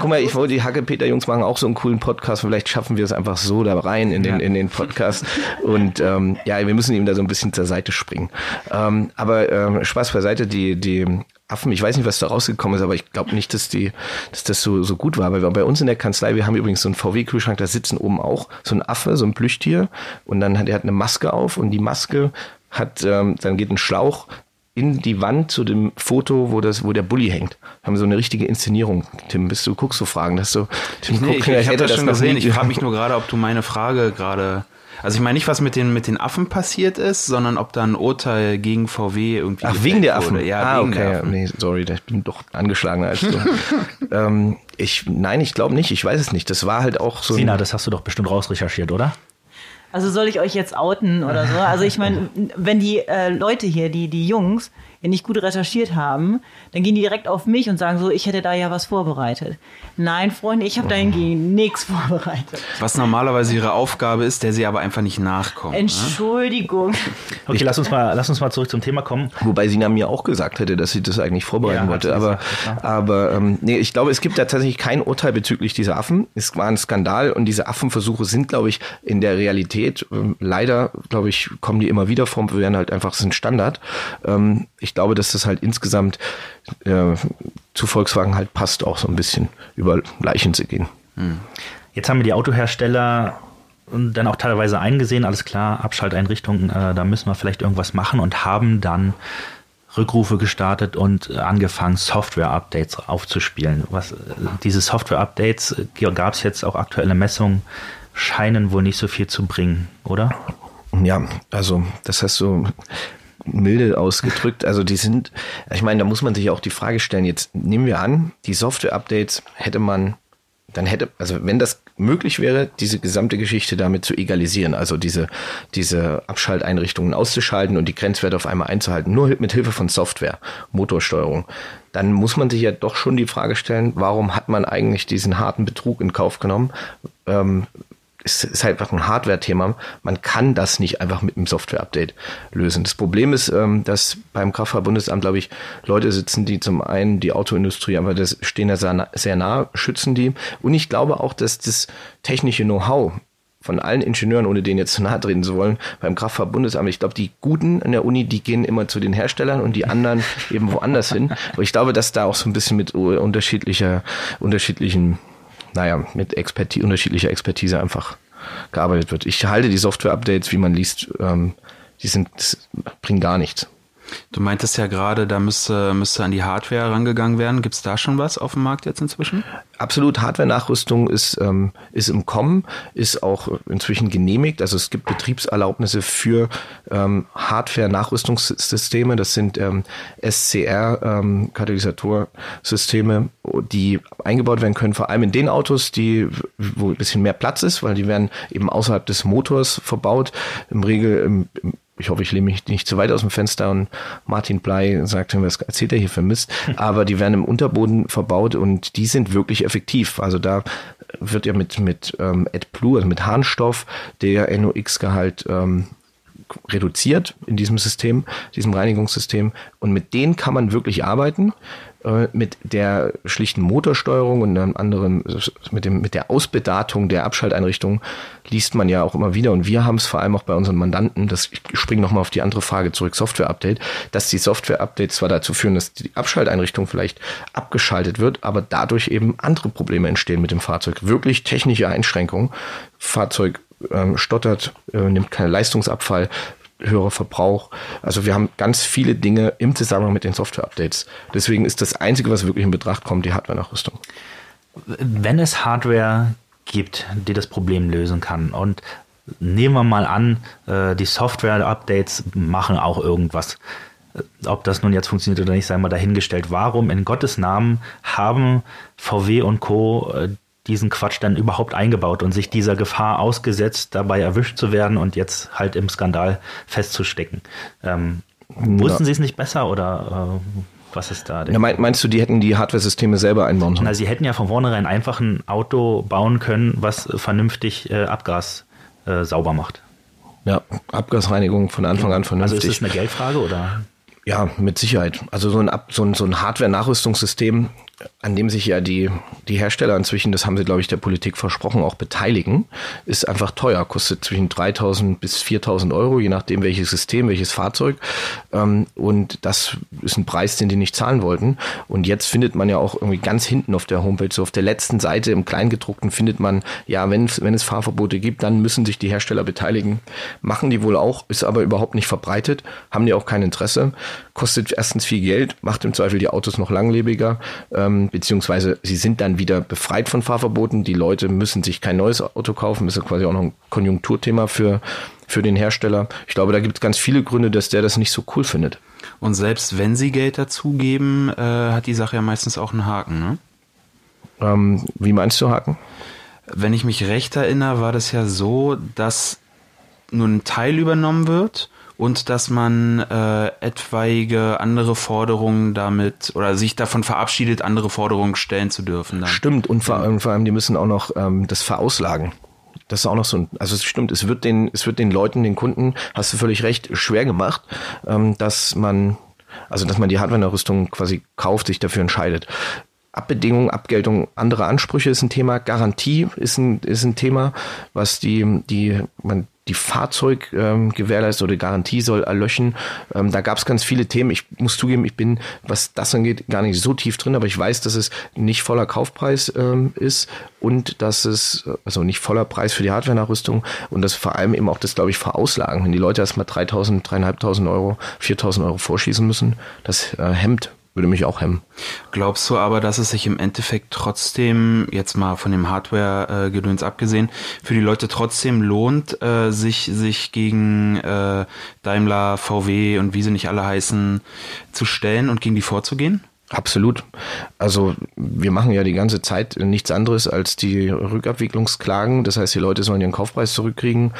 Guck mal, ich wollte die Hacke-Peter-Jungs machen auch so einen coolen Podcast. Vielleicht schaffen wir es einfach so da rein in den, ja. in den Podcast. Und ähm, ja, wir müssen ihm da so ein bisschen zur Seite springen. Ähm, aber ähm, Spaß beiseite, die, die Affen, ich weiß nicht, was da rausgekommen ist, aber ich glaube nicht, dass die, dass das so, so gut war. Weil bei uns in der Kanzlei, wir haben übrigens so einen VW-Kühlschrank, da sitzen oben auch so ein Affe, so ein Plüschtier. Und dann hat er hat eine Maske auf und die Maske hat, ähm, dann geht ein Schlauch in die Wand zu dem Foto, wo das, wo der Bulli hängt. Haben so eine richtige Inszenierung. Tim, bist du guckst du Fragen, dass du Tim Nee, ich, ich habe das schon gesehen. nie- Ich frage <laughs> mich nur gerade, ob du meine Frage gerade. Also ich meine nicht, was mit den, mit den Affen passiert ist, sondern ob da ein Urteil gegen VW irgendwie. Ach, wegen der wurde. Affen. Ja, ah, wegen okay. der Affen. Nee, sorry, ich bin doch angeschlagener als du. <laughs> ähm, ich, nein, ich glaube nicht. Ich weiß es nicht. Das war halt auch so. Sina, das hast du doch bestimmt rausrecherchiert, oder? Also soll ich euch jetzt outen oder so? Also ich meine, wenn die äh, Leute hier, die, die Jungs, nicht gut recherchiert haben, dann gehen die direkt auf mich und sagen so, ich hätte da ja was vorbereitet. Nein, Freunde, ich habe dahingehend nichts vorbereitet. Was normalerweise ihre Aufgabe ist, der sie aber einfach nicht nachkommt. Ne? Entschuldigung. Okay, lass uns mal, lass uns mal zurück zum Thema kommen. Wobei Sina mir auch gesagt hätte, dass sie das eigentlich vorbereiten Ja, wollte. Aber, gesagt, aber ähm, nee, ich glaube, es gibt da tatsächlich kein Urteil bezüglich dieser Affen. Es war ein Skandal und diese Affenversuche sind, glaube ich, in der Realität ähm, leider, glaube ich, kommen die immer wieder vor, werden halt einfach sind Standard. Ähm, ich glaube, dass das halt insgesamt äh, zu Volkswagen halt passt, auch so ein bisschen über Leichen zu gehen. Jetzt haben wir die Autohersteller dann auch teilweise eingesehen, alles klar, Abschalteinrichtungen, äh, da müssen wir vielleicht irgendwas machen und haben dann Rückrufe gestartet und äh, angefangen, Software-Updates aufzuspielen. Was, äh, diese Software-Updates gab es jetzt auch aktuelle Messungen, scheinen wohl nicht so viel zu bringen, oder? Ja, also das hast du milde ausgedrückt. Also die sind, ich meine, da muss man sich auch die Frage stellen, jetzt nehmen wir an, die Software-Updates hätte man, dann hätte, also wenn das möglich wäre, diese gesamte Geschichte damit zu egalisieren, also diese, diese Abschalteinrichtungen auszuschalten und die Grenzwerte auf einmal einzuhalten, nur mit Hilfe von Software, Motorsteuerung, dann muss man sich ja doch schon die Frage stellen, warum hat man eigentlich diesen harten Betrug in Kauf genommen? Ähm, es ist halt einfach ein Hardware-Thema. Man kann das nicht einfach mit einem Software-Update lösen. Das Problem ist, ähm, dass beim Kraftfahrtbundesamt, glaube ich, Leute sitzen, die zum einen die Autoindustrie, aber das stehen da sehr nah, sehr nah, schützen die. Und ich glaube auch, dass das technische Know-how von allen Ingenieuren, ohne denen jetzt zu nahe treten zu wollen, beim Kraftfahrtbundesamt, ich glaube, die Guten an der Uni, die gehen immer zu den Herstellern und die anderen <laughs> eben woanders hin. Aber ich glaube, dass da auch so ein bisschen mit unterschiedlicher, unterschiedlichen naja, mit Expertise, unterschiedlicher Expertise einfach gearbeitet wird. Ich halte die Software-Updates, wie man liest, ähm, die sind, bringen gar nichts. Du meintest ja gerade, da müsste, müsste an die Hardware rangegangen werden. Gibt es da schon was auf dem Markt jetzt inzwischen? Absolut, Hardware-Nachrüstung ist, ähm, ist im Kommen, ist auch inzwischen genehmigt. Also es gibt Betriebserlaubnisse für ähm, Hardware-Nachrüstungssysteme. Das sind ähm, SCR-Katalysatorsysteme, die eingebaut werden können, vor allem in den Autos, die, wo ein bisschen mehr Platz ist, weil die werden eben außerhalb des Motors verbaut. Im Regel im, im ich hoffe, ich lehne mich nicht zu weit aus dem Fenster und Martin Blei sagt, was erzählt er hier für Mist? Aber die werden im Unterboden verbaut und die sind wirklich effektiv. Also da wird ja mit, mit ähm, AdBlue, also mit Harnstoff, der NOx-Gehalt ähm, reduziert in diesem System, diesem Reinigungssystem. Und mit denen kann man wirklich arbeiten. Äh, mit der schlichten Motorsteuerung und einem anderen, mit, dem, mit der Ausbedatung der Abschalteinrichtung liest man ja auch immer wieder. Und wir haben es vor allem auch bei unseren Mandanten, das, ich springe nochmal auf die andere Frage zurück, Software-Update, dass die Software-Updates zwar dazu führen, dass die Abschalteinrichtung vielleicht abgeschaltet wird, aber dadurch eben andere Probleme entstehen mit dem Fahrzeug. Wirklich technische Einschränkungen. Fahrzeug ähm, stottert, äh, nimmt keinen Leistungsabfall, höherer Verbrauch. Also wir haben ganz viele Dinge im Zusammenhang mit den Software-Updates. Deswegen ist das Einzige, was wirklich in Betracht kommt, die Hardware-Nachrüstung. Wenn es Hardware gibt, die das Problem lösen kann und nehmen wir mal an, äh, die Software-Updates machen auch irgendwas. Ob das nun jetzt funktioniert oder nicht, sei mal dahingestellt. Warum in Gottes Namen haben VW und Co. äh, diesen Quatsch dann überhaupt eingebaut und sich dieser Gefahr ausgesetzt, dabei erwischt zu werden und jetzt halt im Skandal festzustecken. Ähm, wussten Sie es nicht besser oder äh, was ist da? Mein, meinst du, die hätten die Hardware-Systeme selber einbauen sollen? Na, Sie hätten ja von vornherein einfach ein Auto bauen können, was vernünftig äh, Abgas äh, sauber macht. Ja, Abgasreinigung von Anfang an Also vernünftig. ist das eine Geldfrage oder? Ja, mit Sicherheit. Also so ein, Ab- so ein, so ein Hardware-Nachrüstungssystem, an dem sich ja die, die Hersteller inzwischen, das haben sie, glaube ich, der Politik versprochen, auch beteiligen, ist einfach teuer. Kostet zwischen 3.000 bis 4.000 Euro, je nachdem welches System, welches Fahrzeug. Ähm, Und das ist ein Preis, den die nicht zahlen wollten. Und jetzt findet man ja auch irgendwie ganz hinten auf der Homepage, so auf der letzten Seite im Kleingedruckten findet man, ja, wenn, wenn es Fahrverbote gibt, dann müssen sich die Hersteller beteiligen. Machen die wohl auch, ist aber überhaupt nicht verbreitet, haben die auch kein Interesse. kostet erstens viel Geld, macht im Zweifel die Autos noch langlebiger, ähm, beziehungsweise sie sind dann wieder befreit von Fahrverboten. Die Leute müssen sich kein neues Auto kaufen, das ist quasi auch noch ein Konjunkturthema für, für den Hersteller. Ich glaube, da gibt es ganz viele Gründe, dass der das nicht so cool findet. Und selbst wenn sie Geld dazugeben, äh, hat die Sache ja meistens auch einen Haken, ne? Ähm, wie meinst du Haken? Wenn ich mich recht erinnere, war das ja so, dass nur ein Teil übernommen wird und dass man äh, etwaige andere Forderungen damit oder sich davon verabschiedet, andere Forderungen stellen zu dürfen. Dann. Stimmt, und vor allem, vor allem, die müssen auch noch ähm, das verauslagen. Das ist auch noch so ein, also es stimmt, es wird den, es wird den Leuten, den Kunden, hast du völlig recht, schwer gemacht, ähm, dass man, also dass man die Hardware-Rüstung quasi kauft, sich dafür entscheidet. Abbedingungen, Abgeltung anderer Ansprüche ist ein Thema, Garantie ist ein, ist ein Thema, was die, die, man, die Fahrzeuggewährleistung ähm, oder Garantie soll erlöschen. Ähm, da gab es ganz viele Themen. Ich muss zugeben, ich bin, was das angeht, gar nicht so tief drin, aber ich weiß, dass es nicht voller Kaufpreis ähm, ist und dass es, also nicht voller Preis für die Hardware-Nachrüstung und dass vor allem eben auch das, glaube ich, Verauslagen. Wenn die Leute erstmal 3.000, 3.500 Euro, 4.000 Euro vorschießen müssen, das äh, hemmt würde mich auch hemmen. Glaubst du aber, dass es sich im Endeffekt trotzdem, jetzt mal von dem Hardware-Gedöns abgesehen, für die Leute trotzdem lohnt, äh, sich, sich gegen äh, Daimler, VW und wie sie nicht alle heißen, zu stellen und gegen die vorzugehen? Absolut. Also wir machen ja die ganze Zeit nichts anderes als die Rückabwicklungsklagen. Das heißt, die Leute sollen ihren Kaufpreis zurückkriegen.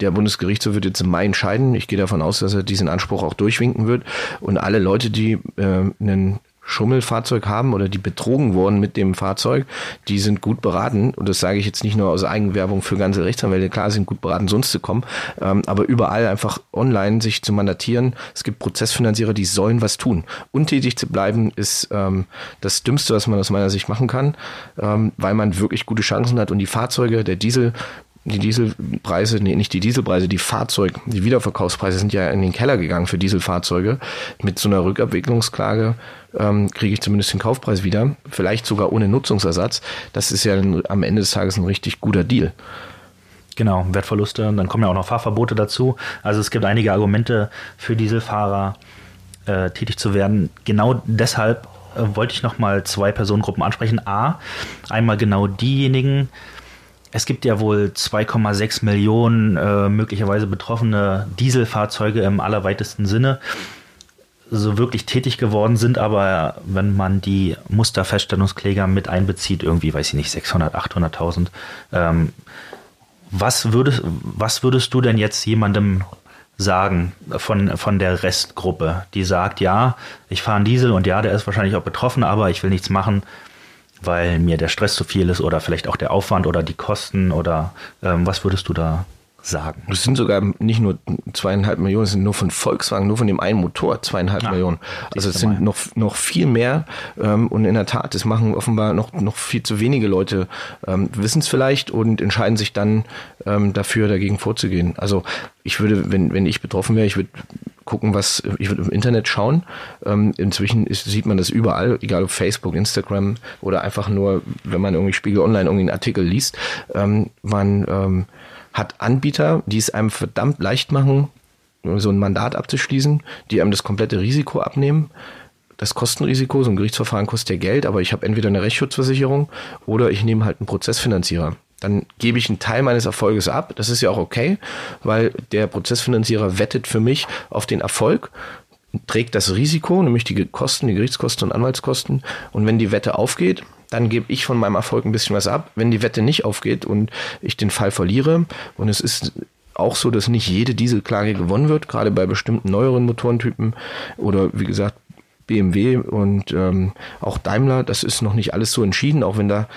Der Bundesgerichtshof wird jetzt im Mai entscheiden. Ich gehe davon aus, dass er diesen Anspruch auch durchwinken wird. Und alle Leute, die äh, einen Schummelfahrzeug haben oder die betrogen wurden mit dem Fahrzeug, die sind gut beraten. Und das sage ich jetzt nicht nur aus Eigenwerbung für ganze Rechtsanwälte. Klar, sind gut beraten, sonst zu kommen. Ähm, aber überall einfach online sich zu mandatieren. Es gibt Prozessfinanzierer, die sollen was tun. Untätig zu bleiben ist ähm, das Dümmste, was man aus meiner Sicht machen kann, ähm, weil man wirklich gute Chancen hat. Und die Fahrzeuge, der Diesel, die Dieselpreise, nee, nicht die Dieselpreise, die Fahrzeug, die Wiederverkaufspreise sind ja in den Keller gegangen für Dieselfahrzeuge. Mit so einer Rückabwicklungsklage ähm, kriege ich zumindest den Kaufpreis wieder, vielleicht sogar ohne Nutzungsersatz. Das ist ja ein, am Ende des Tages ein richtig guter Deal. Genau, Wertverluste, dann kommen ja auch noch Fahrverbote dazu. Also es gibt einige Argumente für Dieselfahrer äh, tätig zu werden. Genau deshalb äh, wollte ich nochmal zwei Personengruppen ansprechen. A, einmal genau diejenigen, es gibt ja wohl 2,6 Millionen äh, möglicherweise betroffene Dieselfahrzeuge im allerweitesten Sinne so wirklich tätig geworden sind, aber wenn man die Musterfeststellungskläger mit einbezieht, irgendwie, weiß ich nicht, 600, 800.000, ähm, was würdest, was würdest du denn jetzt jemandem sagen von, von der Restgruppe, die sagt, ja, ich fahre einen Diesel und ja, der ist wahrscheinlich auch betroffen, aber ich will nichts machen, weil mir der Stress zu viel ist oder vielleicht auch der Aufwand oder die Kosten oder ähm, was würdest du da sagen? Es sind sogar nicht nur zweieinhalb Millionen, es sind nur von Volkswagen, nur von dem einen Motor zweieinhalb ah, Millionen. Also es sind noch, noch viel mehr ähm, und in der Tat, das machen offenbar noch, noch viel zu wenige Leute, ähm, wissen es vielleicht und entscheiden sich dann ähm, dafür, dagegen vorzugehen. Also ich würde, wenn, wenn ich betroffen wäre, ich würde gucken, was ich würde im Internet schauen. Ähm, inzwischen ist, sieht man das überall, egal ob Facebook, Instagram oder einfach nur, wenn man irgendwie Spiegel Online irgendwie einen Artikel liest. Ähm, man ähm, hat Anbieter, die es einem verdammt leicht machen, so ein Mandat abzuschließen, die einem das komplette Risiko abnehmen. Das Kostenrisiko, so ein Gerichtsverfahren kostet ja Geld, aber ich habe entweder eine Rechtsschutzversicherung oder ich nehme halt einen Prozessfinanzierer dann gebe ich einen Teil meines Erfolges ab. Das ist ja auch okay, weil der Prozessfinanzierer wettet für mich auf den Erfolg, trägt das Risiko, nämlich die Kosten, die Gerichtskosten und Anwaltskosten. Und wenn die Wette aufgeht, dann gebe ich von meinem Erfolg ein bisschen was ab. Wenn die Wette nicht aufgeht und ich den Fall verliere, und es ist auch so, dass nicht jede Dieselklage gewonnen wird, gerade bei bestimmten neueren Motorentypen oder wie gesagt BMW und ähm, auch Daimler, das ist noch nicht alles so entschieden, auch wenn da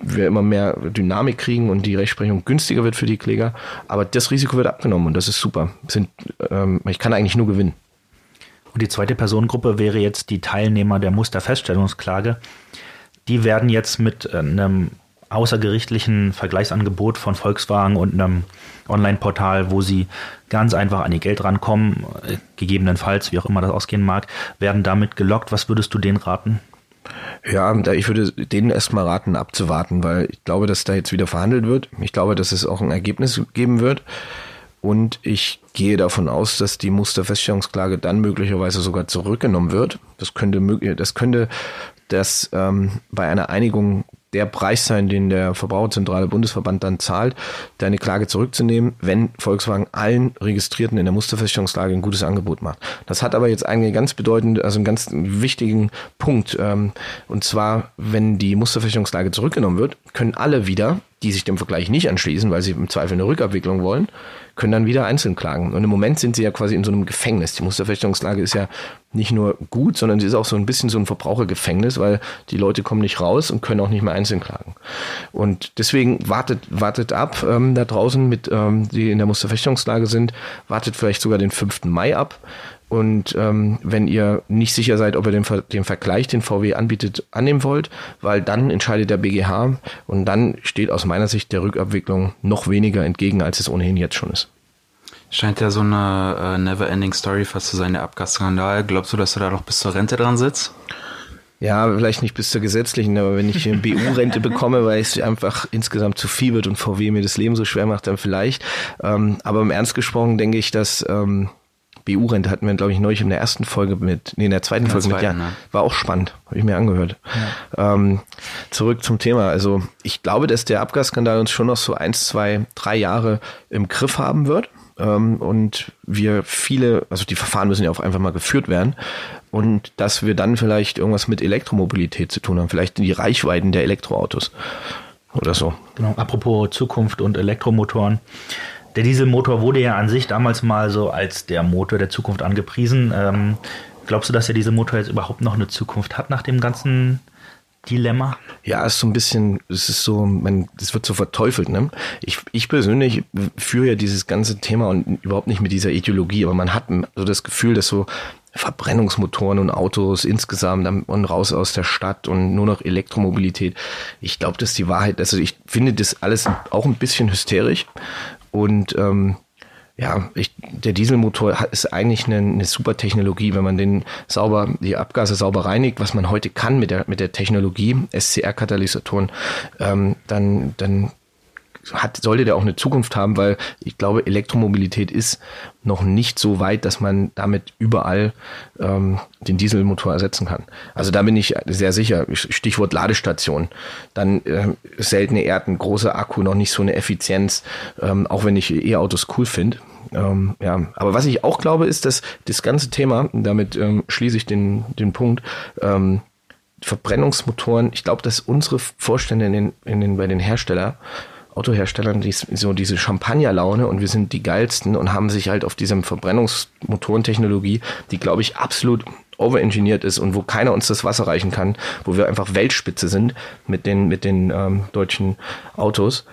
wir immer mehr Dynamik kriegen und die Rechtsprechung günstiger wird für die Kläger. Aber das Risiko wird abgenommen und das ist super. Sind, ähm, ich kann eigentlich nur gewinnen. Und die zweite Personengruppe wäre jetzt die Teilnehmer der Musterfeststellungsklage. Die werden jetzt mit äh, einem außergerichtlichen Vergleichsangebot von Volkswagen und einem Online-Portal, wo sie ganz einfach an ihr Geld rankommen, äh, gegebenenfalls, wie auch immer das ausgehen mag, werden damit gelockt. Was würdest du denen raten? Ja, ich würde denen erstmal raten, abzuwarten, weil ich glaube, dass da jetzt wieder verhandelt wird. Ich glaube, dass es auch ein Ergebnis geben wird. und ich gehe davon aus, dass die Musterfeststellungsklage dann möglicherweise sogar zurückgenommen wird. Das könnte, das könnte das ähm, bei einer Einigung der Preis sein, den der Verbraucherzentrale Bundesverband dann zahlt, deine Klage zurückzunehmen, wenn Volkswagen allen Registrierten in der Musterfeststellungslage ein gutes Angebot macht. Das hat aber jetzt einen ganz bedeutenden, also einen ganz wichtigen Punkt. Ähm, und zwar, wenn die Musterfeststellungslage zurückgenommen wird, können alle wieder, die sich dem Vergleich nicht anschließen, weil sie im Zweifel eine Rückabwicklung wollen, können dann wieder einzeln klagen. Und im Moment sind sie ja quasi in so einem Gefängnis. Die Musterfeststellungslage ist ja nicht nur gut, sondern sie ist auch so ein bisschen so ein Verbrauchergefängnis, weil die Leute kommen nicht raus und können auch nicht mehr einzeln klagen. Und deswegen wartet, wartet ab ähm, da draußen mit, ähm, die in der Musterfeststellungslage sind, wartet vielleicht sogar den 5. Mai ab. Und ähm, wenn ihr nicht sicher seid, ob ihr den, den Vergleich, den VW anbietet, annehmen wollt, weil dann entscheidet der BGH und dann steht aus meiner Sicht der Rückabwicklung noch weniger entgegen, als es ohnehin jetzt schon ist. Scheint ja so eine äh, never-ending Story fast zu sein, der Abgasskandal. Glaubst du, dass du da noch bis zur Rente dran sitzt? Ja, vielleicht nicht bis zur gesetzlichen, aber wenn ich eine <laughs> BU-Rente bekomme, weil es einfach insgesamt zu viel wird und VW mir das Leben so schwer macht, dann vielleicht. Ähm, aber im Ernst gesprochen denke ich, dass ähm, BU-Rente hatten wir, glaube ich, neulich in der ersten Folge mit, nee, in der zweiten in der Folge zweiten, mit, ja, ne? war auch spannend, habe ich mir angehört. Ja. Ähm, zurück zum Thema. Also ich glaube, dass der Abgasskandal uns schon noch so eins, zwei, drei Jahre im Griff haben wird. Ähm, und wir viele, also die Verfahren müssen ja auch einfach mal geführt werden. Und dass wir dann vielleicht irgendwas mit Elektromobilität zu tun haben, vielleicht die Reichweiten der Elektroautos oder so. Genau, apropos Zukunft und Elektromotoren. Der Dieselmotor wurde ja an sich damals mal so als der Motor der Zukunft angepriesen. Ähm, glaubst du, dass der Dieselmotor jetzt überhaupt noch eine Zukunft hat nach dem ganzen Dilemma? Ja, ist so ein bisschen, es ist so, man, das wird so verteufelt, ne? Ich, ich persönlich führe ja dieses ganze Thema und überhaupt nicht mit dieser Ideologie, aber man hat so das Gefühl, dass so Verbrennungsmotoren und Autos insgesamt und raus aus der Stadt und nur noch Elektromobilität. Ich glaube, dass die Wahrheit, also ich finde das alles auch ein bisschen hysterisch und ähm, ja, ich, der Dieselmotor ist eigentlich eine, eine super Technologie, wenn man den sauber, die Abgase sauber reinigt, was man heute kann mit der, mit der Technologie, SCR-Katalysatoren, ähm, dann, dann hat, sollte der auch eine Zukunft haben, weil ich glaube, Elektromobilität ist noch nicht so weit, dass man damit überall ähm, den Dieselmotor ersetzen kann. Also da bin ich sehr sicher. Stichwort Ladestation. Dann äh, seltene Erden, großer Akku, noch nicht so eine Effizienz, ähm, auch wenn ich E-Autos cool finde. Ähm, ja, aber was ich auch glaube, ist, dass das ganze Thema, damit ähm, schließe ich den, den Punkt, ähm, Verbrennungsmotoren, ich glaube, dass unsere Vorstände in den, in den, bei den Herstellern Autoherstellern die, so diese Champagnerlaune und wir sind die geilsten und haben sich halt auf diesem Verbrennungsmotorentechnologie, die glaube ich absolut overengineert ist und wo keiner uns das Wasser reichen kann, wo wir einfach Weltspitze sind mit den, mit den ähm, deutschen Autos,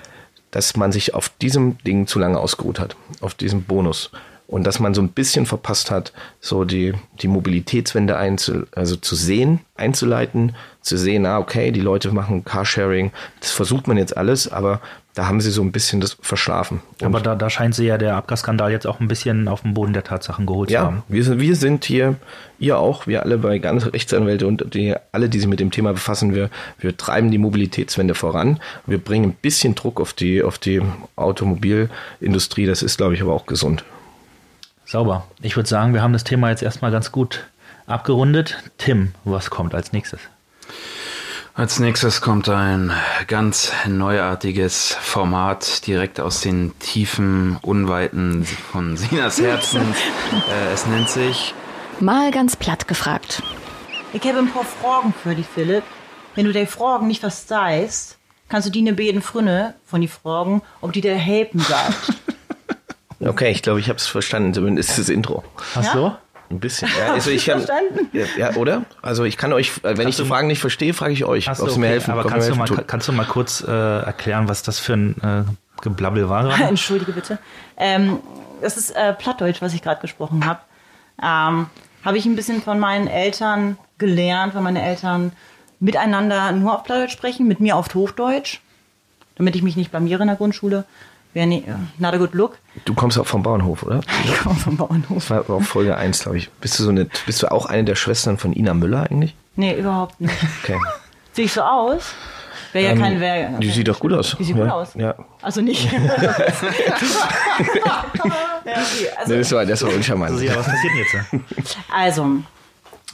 dass man sich auf diesem Ding zu lange ausgeruht hat, auf diesem Bonus. Und dass man so ein bisschen verpasst hat, so die, die Mobilitätswende einzu, also zu sehen, einzuleiten, zu sehen, ah, okay, die Leute machen Carsharing, das versucht man jetzt alles, aber da haben sie so ein bisschen das verschlafen. Und aber da, da scheint sie ja der Abgasskandal jetzt auch ein bisschen auf den Boden der Tatsachen geholt ja, zu haben. Wir sind, wir sind hier, ihr auch, wir alle bei ganz Rechtsanwälte und die, alle, die sich mit dem Thema befassen, wir, wir treiben die Mobilitätswende voran. Wir bringen ein bisschen Druck auf die, auf die Automobilindustrie. Das ist, glaube ich, aber auch gesund. Sauber. Ich würde sagen, wir haben das Thema jetzt erstmal ganz gut abgerundet. Tim, was kommt als nächstes? Als nächstes kommt ein ganz neuartiges Format direkt aus den tiefen Unweiten von Sinas Herzen. <laughs> äh, es nennt sich Mal ganz platt gefragt. Ich habe ein paar Fragen für dich, Philipp. Wenn du die Fragen nicht verstehst, kannst du die ne beten Frünne von die Fragen, ob die dir helfen sagt. <laughs> Okay, ich glaube, ich habe es verstanden. Zumindest das Intro. Hast ja? du? Ein bisschen. Ja, also ich kann, ja, ja, oder? Also ich kann euch, wenn kannst ich die Fragen nicht verstehe, frage ich euch, ob sie mir helfen. Aber kannst, du mal, kannst du mal kurz äh, erklären, was das für ein äh, Geblabbel war? Gerade? <laughs> Entschuldige bitte. Ähm, das ist äh, Plattdeutsch, was ich gerade gesprochen habe. Ähm, habe ich ein bisschen von meinen Eltern gelernt, weil meine Eltern miteinander nur auf Plattdeutsch sprechen, mit mir auf Hochdeutsch, damit ich mich nicht blamiere in der Grundschule. Nicht, not a good look. Du kommst auch vom Bauernhof, oder? <laughs> Ich komme vom Bauernhof. Das war auch Folge 1, glaube ich. Bist du, so eine, bist du auch eine der Schwestern von Ina Müller eigentlich? Nee, überhaupt nicht. Okay. Sehe ich so aus? Wäre ja Ähm, kein Wer. Die sieht doch gut aus. Die sieht ja. gut aus. Ja. Also nicht. <laughs> <laughs> ja, okay. also, Nee, das war, das war uncharmant. Also, ja, was passiert denn jetzt? Also,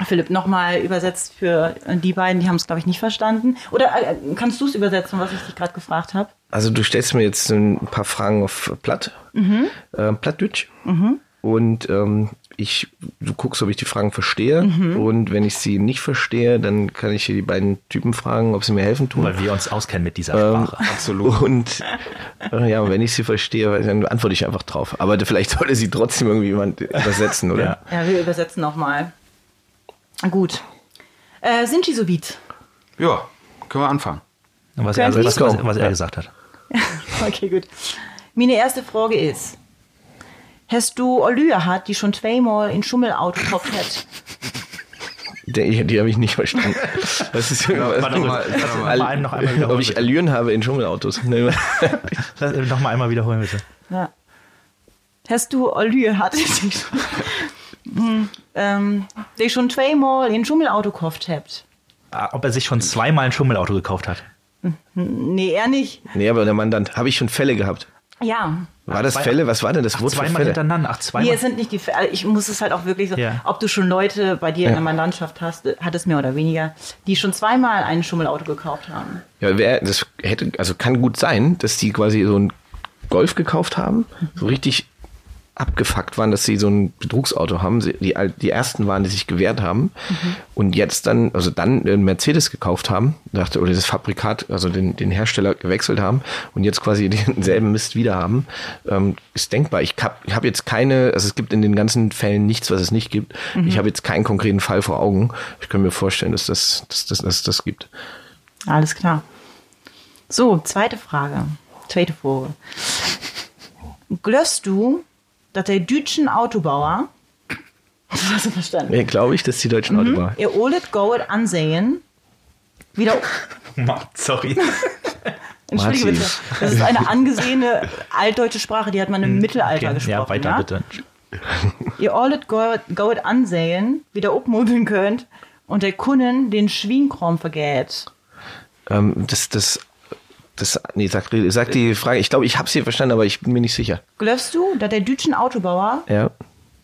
Philipp, nochmal übersetzt für die beiden, die haben es, glaube ich, nicht verstanden. Oder äh, kannst du es übersetzen, was ich dich gerade gefragt habe? Also du stellst mir jetzt ein paar Fragen auf Platt, äh, Plattdeutsch. Und ähm, ich, du guckst, ob ich die Fragen verstehe. Und wenn ich sie nicht verstehe, dann kann ich hier die beiden Typen fragen, ob sie mir helfen tun. Weil wir uns auskennen mit dieser Ähm, Sprache. absolut. Und äh, ja, wenn ich sie verstehe, dann antworte ich einfach drauf. Aber vielleicht <laughs> sollte sie trotzdem irgendwie jemand übersetzen, oder? Ja. Ja, wir übersetzen nochmal. Gut. Äh, sind Sie so weit? Ja, können wir anfangen. Was er, was, was, was er gesagt hat. <laughs> Okay, gut. Meine erste Frage ist: Hast du Olühe hat, die schon zweimal in Schummelauto gekauft hat? Die, die habe ich nicht verstanden. Was ist <laughs> warte mal, warte mal. Mal noch einmal wiederholen, <laughs> Ob ich. Allüren habe in Schummelautos? Noch mal einmal wiederholen, bitte. Ja. Hast du Olühe hat, Hm, ähm, die schon zweimal in Schummelauto gekauft hat? Ah, Ob er sich schon zweimal ein Schummelauto gekauft hat. Nee, er nicht. nee, aber der Mandant, habe ich schon Fälle gehabt. Ja. War das Fälle? Was war denn das Ach, Wort zweimal Fälle? hintereinander. Ach, Nee, zweimal. es sind nicht die Fälle. Ich muss es halt auch wirklich so, Ja. ob du schon Leute bei dir in der Mandantschaft hast, hattest mehr oder weniger, die schon zweimal ein Schummelauto gekauft haben. Ja, wer, das hätte, also kann gut sein, dass die quasi so einen Golf gekauft haben, so richtig abgefuckt waren, dass sie so ein Betrugsauto haben. Sie, die, die ersten waren, die sich gewehrt haben und jetzt dann, also dann einen Mercedes gekauft haben, dachte, oder das Fabrikat, also den, den Hersteller gewechselt haben und jetzt quasi <laughs> denselben Mist wieder haben, ähm, ist denkbar. Ich habe ich hab jetzt keine, also es gibt in den ganzen Fällen nichts, was es nicht gibt. Ich habe jetzt keinen konkreten Fall vor Augen. Ich kann mir vorstellen, dass das, dass, das- dass es das gibt. Alles klar. So, zweite Frage. Zweite Frage. Glösst du, dass der deutschen Autobauer, das <laughs> hast du verstanden, Ja, glaube ich, dass die deutschen Autobauer. ihr Olet Goet ansehen, wieder, <laughs> Sorry. <laughs> entschuldige bitte, das ist eine angesehene altdeutsche Sprache, die hat man im Mittelalter Okay, gesprochen. ja, weiter bitte. Ihr Olet Goet, Goet ansehen, wieder obmöbeln könnt und der Kunden den Schwienkram vergeht. Ähm, das, das, das, nee, sag, sag die Frage. Ich glaube, ich habe sie verstanden, aber ich bin mir nicht sicher. Glösst du, dass der deutschen Autobauer Ja.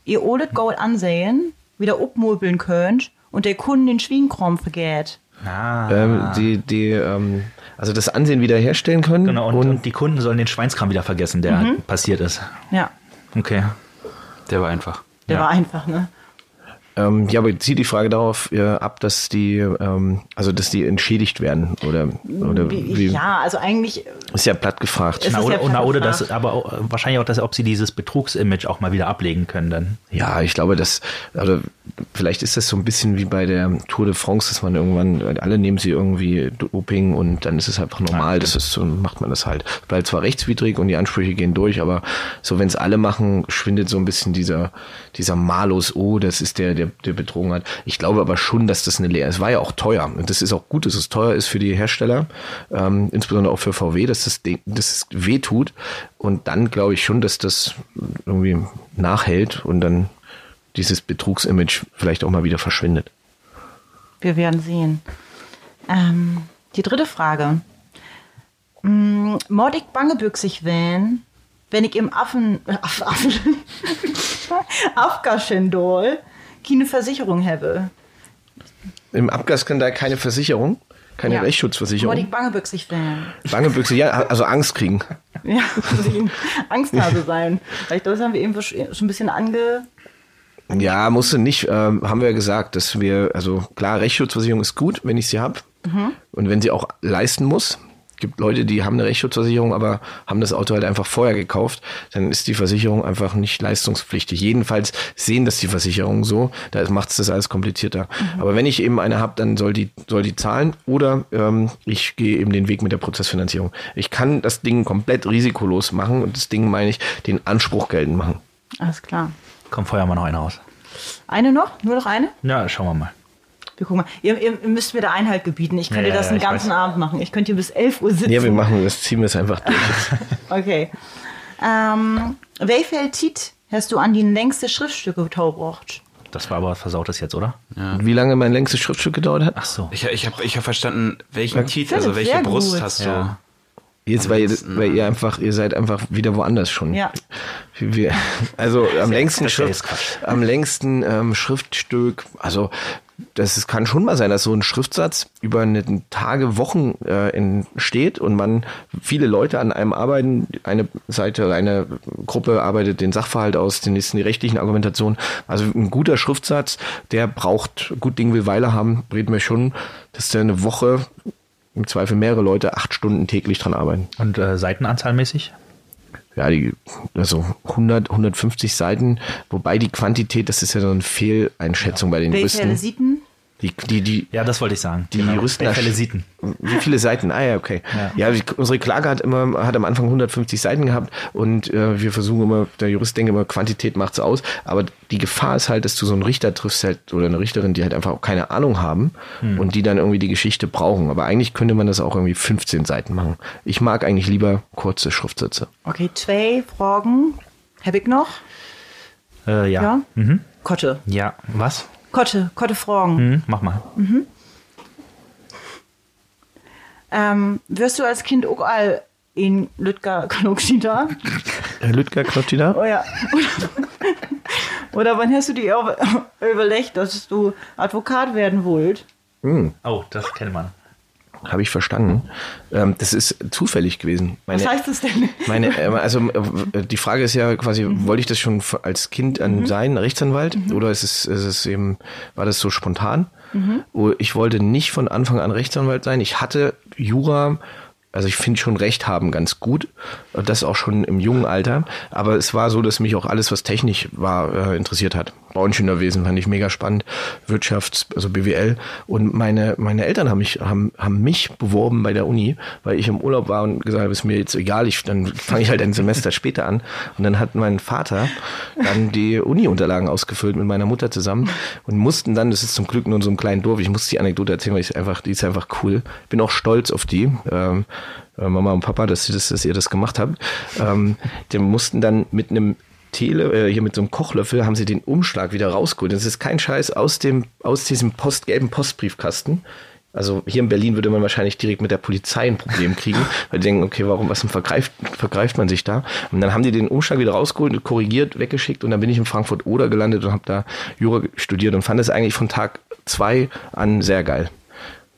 ihr Olet Gold ansehen, wieder obmöbeln könnt und der Kunden den Schwiegenkram vergeht. Ah, Ähm, die, die, ähm, also das Ansehen wiederherstellen können. genau, und, und, und die Kunden sollen den Schweinskram wieder vergessen, der passiert ist. Ja, Okay. Der war einfach. der Ja. war einfach, ne? Ähm, ja, aber zieht die Frage darauf äh, ab, dass die, ähm, also dass die entschädigt werden oder, oder wie, Ja, also eigentlich, ist ja platt gefragt. Es Na, ist oder, ja na, oder platt das, aber auch, wahrscheinlich auch, dass, ob sie dieses Betrugsimage auch mal wieder ablegen können dann. Ja, ich glaube, dass, oder vielleicht ist das so ein bisschen wie bei der Tour de France, dass man irgendwann, alle nehmen sie irgendwie Doping und dann ist es einfach normal, das ist so, macht man das halt. Bleibt zwar rechtswidrig und die Ansprüche gehen durch, aber so, wenn es alle machen, schwindet so ein bisschen dieser, dieser Malus, oh, das ist der, der, der betrogen hat. Ich glaube aber schon, dass das eine Lehre, es war ja auch teuer und das ist auch gut, dass es teuer ist für die Hersteller, ähm, insbesondere auch für VW, dass das, dass es weh und dann glaube ich schon, dass das irgendwie nachhält und dann dieses Betrugsimage vielleicht auch mal wieder verschwindet. wir werden sehen. Ähm, die dritte Frage. Mm, Mod ich bangebüchsig wählen, wenn ich im Affen, äh, Aff, Affen, Afgaschendol keine Versicherung habe? Im Abgasskandal keine Versicherung, keine Ja. Rechtsschutzversicherung. ich bangebüchsig wählen. Bangebüchse, ja, also Angst kriegen. Ja, <laughs> Angsthase sein. Vielleicht das haben wir eben schon ein bisschen ange... Ja, musste nicht, ähm, haben wir ja gesagt, dass wir, also klar, Rechtsschutzversicherung ist gut, wenn ich sie habe und wenn sie auch leisten muss. Gibt Leute, die haben eine Rechtsschutzversicherung, aber haben das Auto halt einfach vorher gekauft, dann ist die Versicherung einfach nicht leistungspflichtig. Jedenfalls sehen das die Versicherungen so, da macht es das alles komplizierter. Aber wenn ich eben eine habe, dann soll die, soll die zahlen oder ähm, ich gehe eben den Weg mit der Prozessfinanzierung. Ich kann das Ding komplett risikolos machen und das Ding meine ich, den Anspruch geltend machen. Alles klar. Komm, feuer mal noch eine raus. Eine noch? Nur noch eine? Ja, schauen wir mal. Wir gucken mal. Ihr, ihr müsst mir da Einhalt gebieten. Ich könnte Ja, ja, das ja, den ganzen weiß. Abend machen. Ich könnte hier bis 11 Uhr sitzen. Ja, wir machen das, ziehen wir es einfach durch. <laughs> Okay. Ähm, viel Tit hast du an die längste Schriftstücke getaubracht? Das war aber versautes jetzt, oder? Und wie lange mein längstes Schriftstück gedauert hat? Ach so. Ich, ich habe ich hab verstanden, welchen Titel, also welche Brust gut. hast du? Ja. Jetzt, weil ihr, weil ihr einfach, ihr seid einfach wieder woanders schon. Ja. Wir, also am längsten Schrift, am längsten ähm, Schriftstück, also das ist, kann schon mal sein, dass so ein Schriftsatz über eine Tage, Wochen äh, entsteht und man viele Leute an einem arbeiten, eine Seite oder eine Gruppe arbeitet den Sachverhalt aus, den nächsten die rechtlichen Argumentationen. Also ein guter Schriftsatz, der braucht, gut Ding will Weile haben, reden wir schon, dass der eine Woche im Zweifel mehrere Leute acht Stunden täglich dran arbeiten. Und äh, Seitenanzahlmäßig? Ja, die, also 100, 150 Seiten, wobei die Quantität, das ist ja so eine Fehleinschätzung bei den Welche Juristen. Sieten? Die, die, die, Ja, das wollte ich sagen. die Juristen. Feliciiten. Wie viele Seiten? Ah ja, okay. Ja, die, unsere Klage hat immer, hat am Anfang 150 Seiten gehabt und äh, wir versuchen immer, der Jurist denkt immer, Quantität macht's aus, aber die Gefahr ist halt, dass du so einen Richter triffst halt oder eine Richterin, die halt einfach auch keine Ahnung haben und die dann irgendwie die Geschichte brauchen. Aber eigentlich könnte man das auch irgendwie 15 Seiten machen. Ich mag eigentlich lieber kurze Schriftsätze. Okay, zwei Fragen. Habe ich noch? Äh, ja. Ja? Mhm. Kotte. Ja, was? Kotte, Kotte Fragen. Hm, mach mal. Ähm, wirst du als Kind auch all in Lütger Knoxida? Herr Lüttger, klopft die da? Oh ja. Oder, wann hast du dir über- überlegt, dass du Advokat werden wollt? Oh, das kennt man. Habe ich verstanden. Ähm, das ist zufällig gewesen. Meine, Was heißt das denn? Meine, äh, <laughs> also äh, die Frage ist ja quasi, wollte ich das schon als Kind an sein, Rechtsanwalt, oder ist es, ist es eben, war das so spontan? Oh, Ich wollte nicht von Anfang an Rechtsanwalt sein. Ich hatte Jura, also ich finde schon Recht haben ganz gut, und das auch schon im jungen Alter. Aber es war so, dass mich auch alles, was technisch war, äh, interessiert hat. Bauingenieurwesen fand ich mega spannend, Wirtschafts-, also BWL. Und meine, meine Eltern haben mich, haben, haben mich beworben bei der Uni, weil ich im Urlaub war und gesagt habe, ist mir jetzt egal, ich, dann fange ich halt ein Semester <laughs> später an. Und dann hat mein Vater dann die Uni-Unterlagen ausgefüllt mit meiner Mutter zusammen und mussten dann, das ist zum Glück nur in so einem kleinen Dorf, ich muss die Anekdote erzählen, weil ich einfach, die ist einfach cool. Bin auch stolz auf die. Ähm, äh, Mama und Papa, dass, das, dass ihr das gemacht habt. Ähm, die mussten dann mit einem Tele, äh, hier mit so einem Kochlöffel, haben sie den Umschlag wieder rausgeholt. Das ist kein Scheiß aus dem, aus diesem Post, gelben Postbriefkasten. Also hier in Berlin würde man wahrscheinlich direkt mit der Polizei ein Problem kriegen, <laughs> weil die denken, okay, warum, was vergreift, vergreift man sich da? Und dann haben die den Umschlag wieder rausgeholt, korrigiert, weggeschickt und dann bin ich in Frankfurt Oder gelandet und habe da Jura studiert und fand es eigentlich von Tag zwei an sehr geil.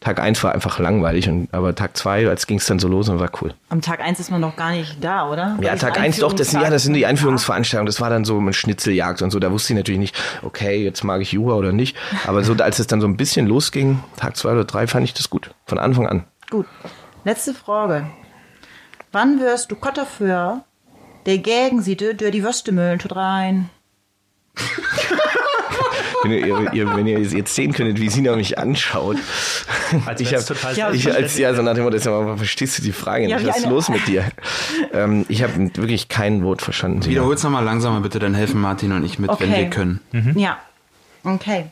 Tag eins war einfach langweilig, und, aber Tag zwei, als ging es dann so los und war cool. Am Tag 1 ist man noch gar nicht da, oder? Ja, Weil Tag das eins doch, das sind, ja, das sind die Einführungsveranstaltungen. Das war dann so mit Schnitzeljagd und so. Da wusste ich natürlich nicht, okay, jetzt mag ich Jura oder nicht. Aber so, als es dann so ein bisschen losging, Tag zwei oder drei, fand ich das gut. Von Anfang an. Gut. Letzte Frage. Wann wirst du Gott dafür, der gegen sie durch die Würstemühlen tut rein? <laughs> Wenn ihr, ihr, wenn ihr jetzt sehen könntet, wie Sina mich anschaut. Als ich wär's hab, total Ja, ich als, ja, so nach dem Motto, mal, verstehst du die Frage Ja, nicht? Was ist los mit dir? ähm, ich habe wirklich kein Wort verstanden. Sina. Wiederhol's nochmal langsamer bitte, dann helfen Martin und ich mit, wenn Okay. wir können. Ja. Okay.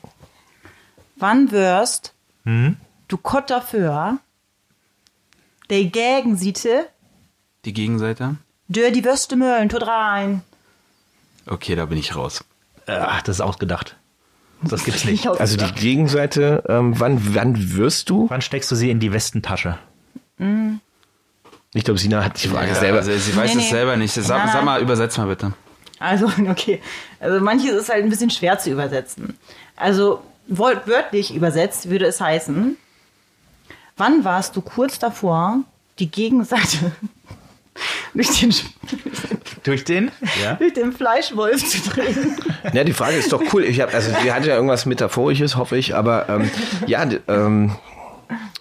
Wann wirst du Gott dafür, der gegen sie Die Gegenseite? durch die Würstemühlen tut rein? Okay, da bin ich raus. Ach, das ist ausgedacht. Das gibt's nicht. <laughs> Also die Gegenseite, ähm, wann, wann wirst du? Wann steckst du sie in die Westentasche? Ich glaube, Sina hat die Frage selber. Also, sie weiß Nee, es nee. selber nicht. Sag, Nein, sag nein. mal, übersetz mal bitte. Also, <laughs> okay. Also manches ist halt ein bisschen schwer zu übersetzen. Also wortwörtlich übersetzt würde es heißen, wann warst du kurz davor, die Gegenseite <laughs> durch den, Durch den? Ja. <laughs> durch den Fleischwolf zu drehen? Ja, die Frage ist doch cool. Ich hab, also die hat ja irgendwas Metaphorisches, hoffe ich, aber ähm, ja, ähm,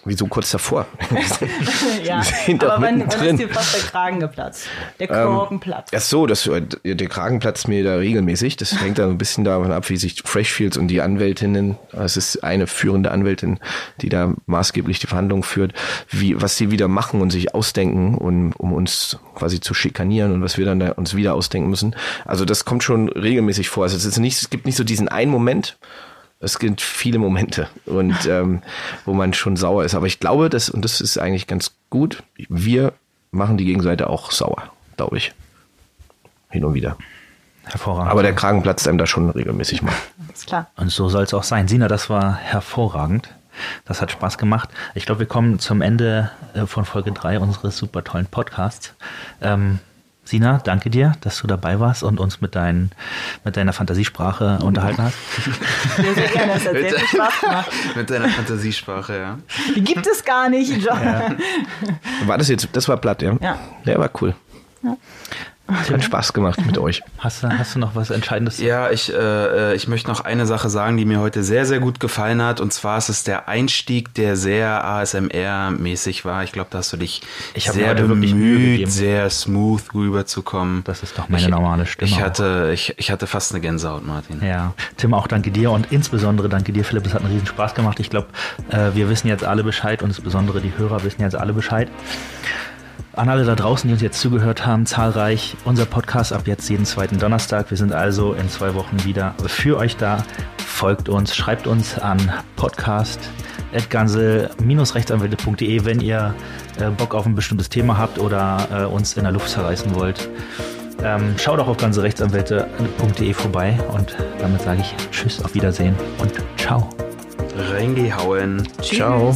wieso kurz davor? <laughs> ja, aber wann mittendrin. ist dir fast der Kragen geplatzt? Der Korken platzt. Ach so, das, äh, der Kragen platzt mir da regelmäßig. Das hängt dann ein bisschen davon ab, wie sich Freshfields und die Anwältinnen, es ist eine führende Anwältin, die da maßgeblich die Verhandlungen führt, wie, was sie wieder machen und sich ausdenken, um, um uns quasi zu schikanieren und was wir dann da uns wieder ausdenken müssen. Also das kommt schon regelmäßig vor. Also es, ist nicht, es gibt nicht so diesen einen Moment, es gibt viele Momente und <laughs> ähm, wo man schon sauer ist. Aber ich glaube, das und das ist eigentlich ganz gut. Wir machen die Gegenseite auch sauer, glaube ich. Hin und wieder. Hervorragend. Aber der Kragen platzt einem da schon regelmäßig mal. <laughs> Ist klar. Und so soll es auch sein. Sina, das war hervorragend. Das hat Spaß gemacht. Ich glaube, wir kommen zum Ende äh, von Folge 3 unseres super tollen Podcasts. Ähm, Sina, danke dir, dass du dabei warst und uns mit, dein, mit deiner Fantasiesprache unterhalten hast. Sehr, sehr gerne. Das hat sehr viel Spaß gemacht. <laughs> Mit deiner Fantasiesprache, ja. Die gibt es gar nicht. <laughs> War das jetzt, das war platt, ja? Ja. Der war cool. Hat Spaß gemacht mit euch. Hast du, hast du noch was Entscheidendes? Ja, ich, äh, ich möchte noch eine Sache sagen, die mir heute sehr, sehr gut gefallen hat. Und zwar ist es der Einstieg, der sehr ASMR-mäßig war. Ich glaube, da hast du dich Ich sehr bemüht, sehr smooth rüberzukommen. Das ist doch meine ich, normale Stimme. Ich auch. hatte, ich, ich hatte fast eine Gänsehaut, Martin. Ja, Tim, auch danke dir und insbesondere danke dir, Philipp. Es hat einen riesen Spaß gemacht. Ich glaube, äh, wir wissen jetzt alle Bescheid und insbesondere die Hörer wissen jetzt alle Bescheid. An alle da draußen, die uns jetzt zugehört haben, zahlreich. Unser Podcast ab jetzt jeden zweiten Donnerstag. Wir sind also in zwei Wochen wieder für euch da. Folgt uns, schreibt uns an podcast.gansel-rechtsanwälte.de, wenn ihr äh, Bock auf ein bestimmtes Thema habt oder äh, uns in der Luft zerreißen wollt. Ähm, schaut auch auf ganzerechtsanwälte.de vorbei und damit sage ich Tschüss, auf Wiedersehen und ciao. Reingehauen. Ciao.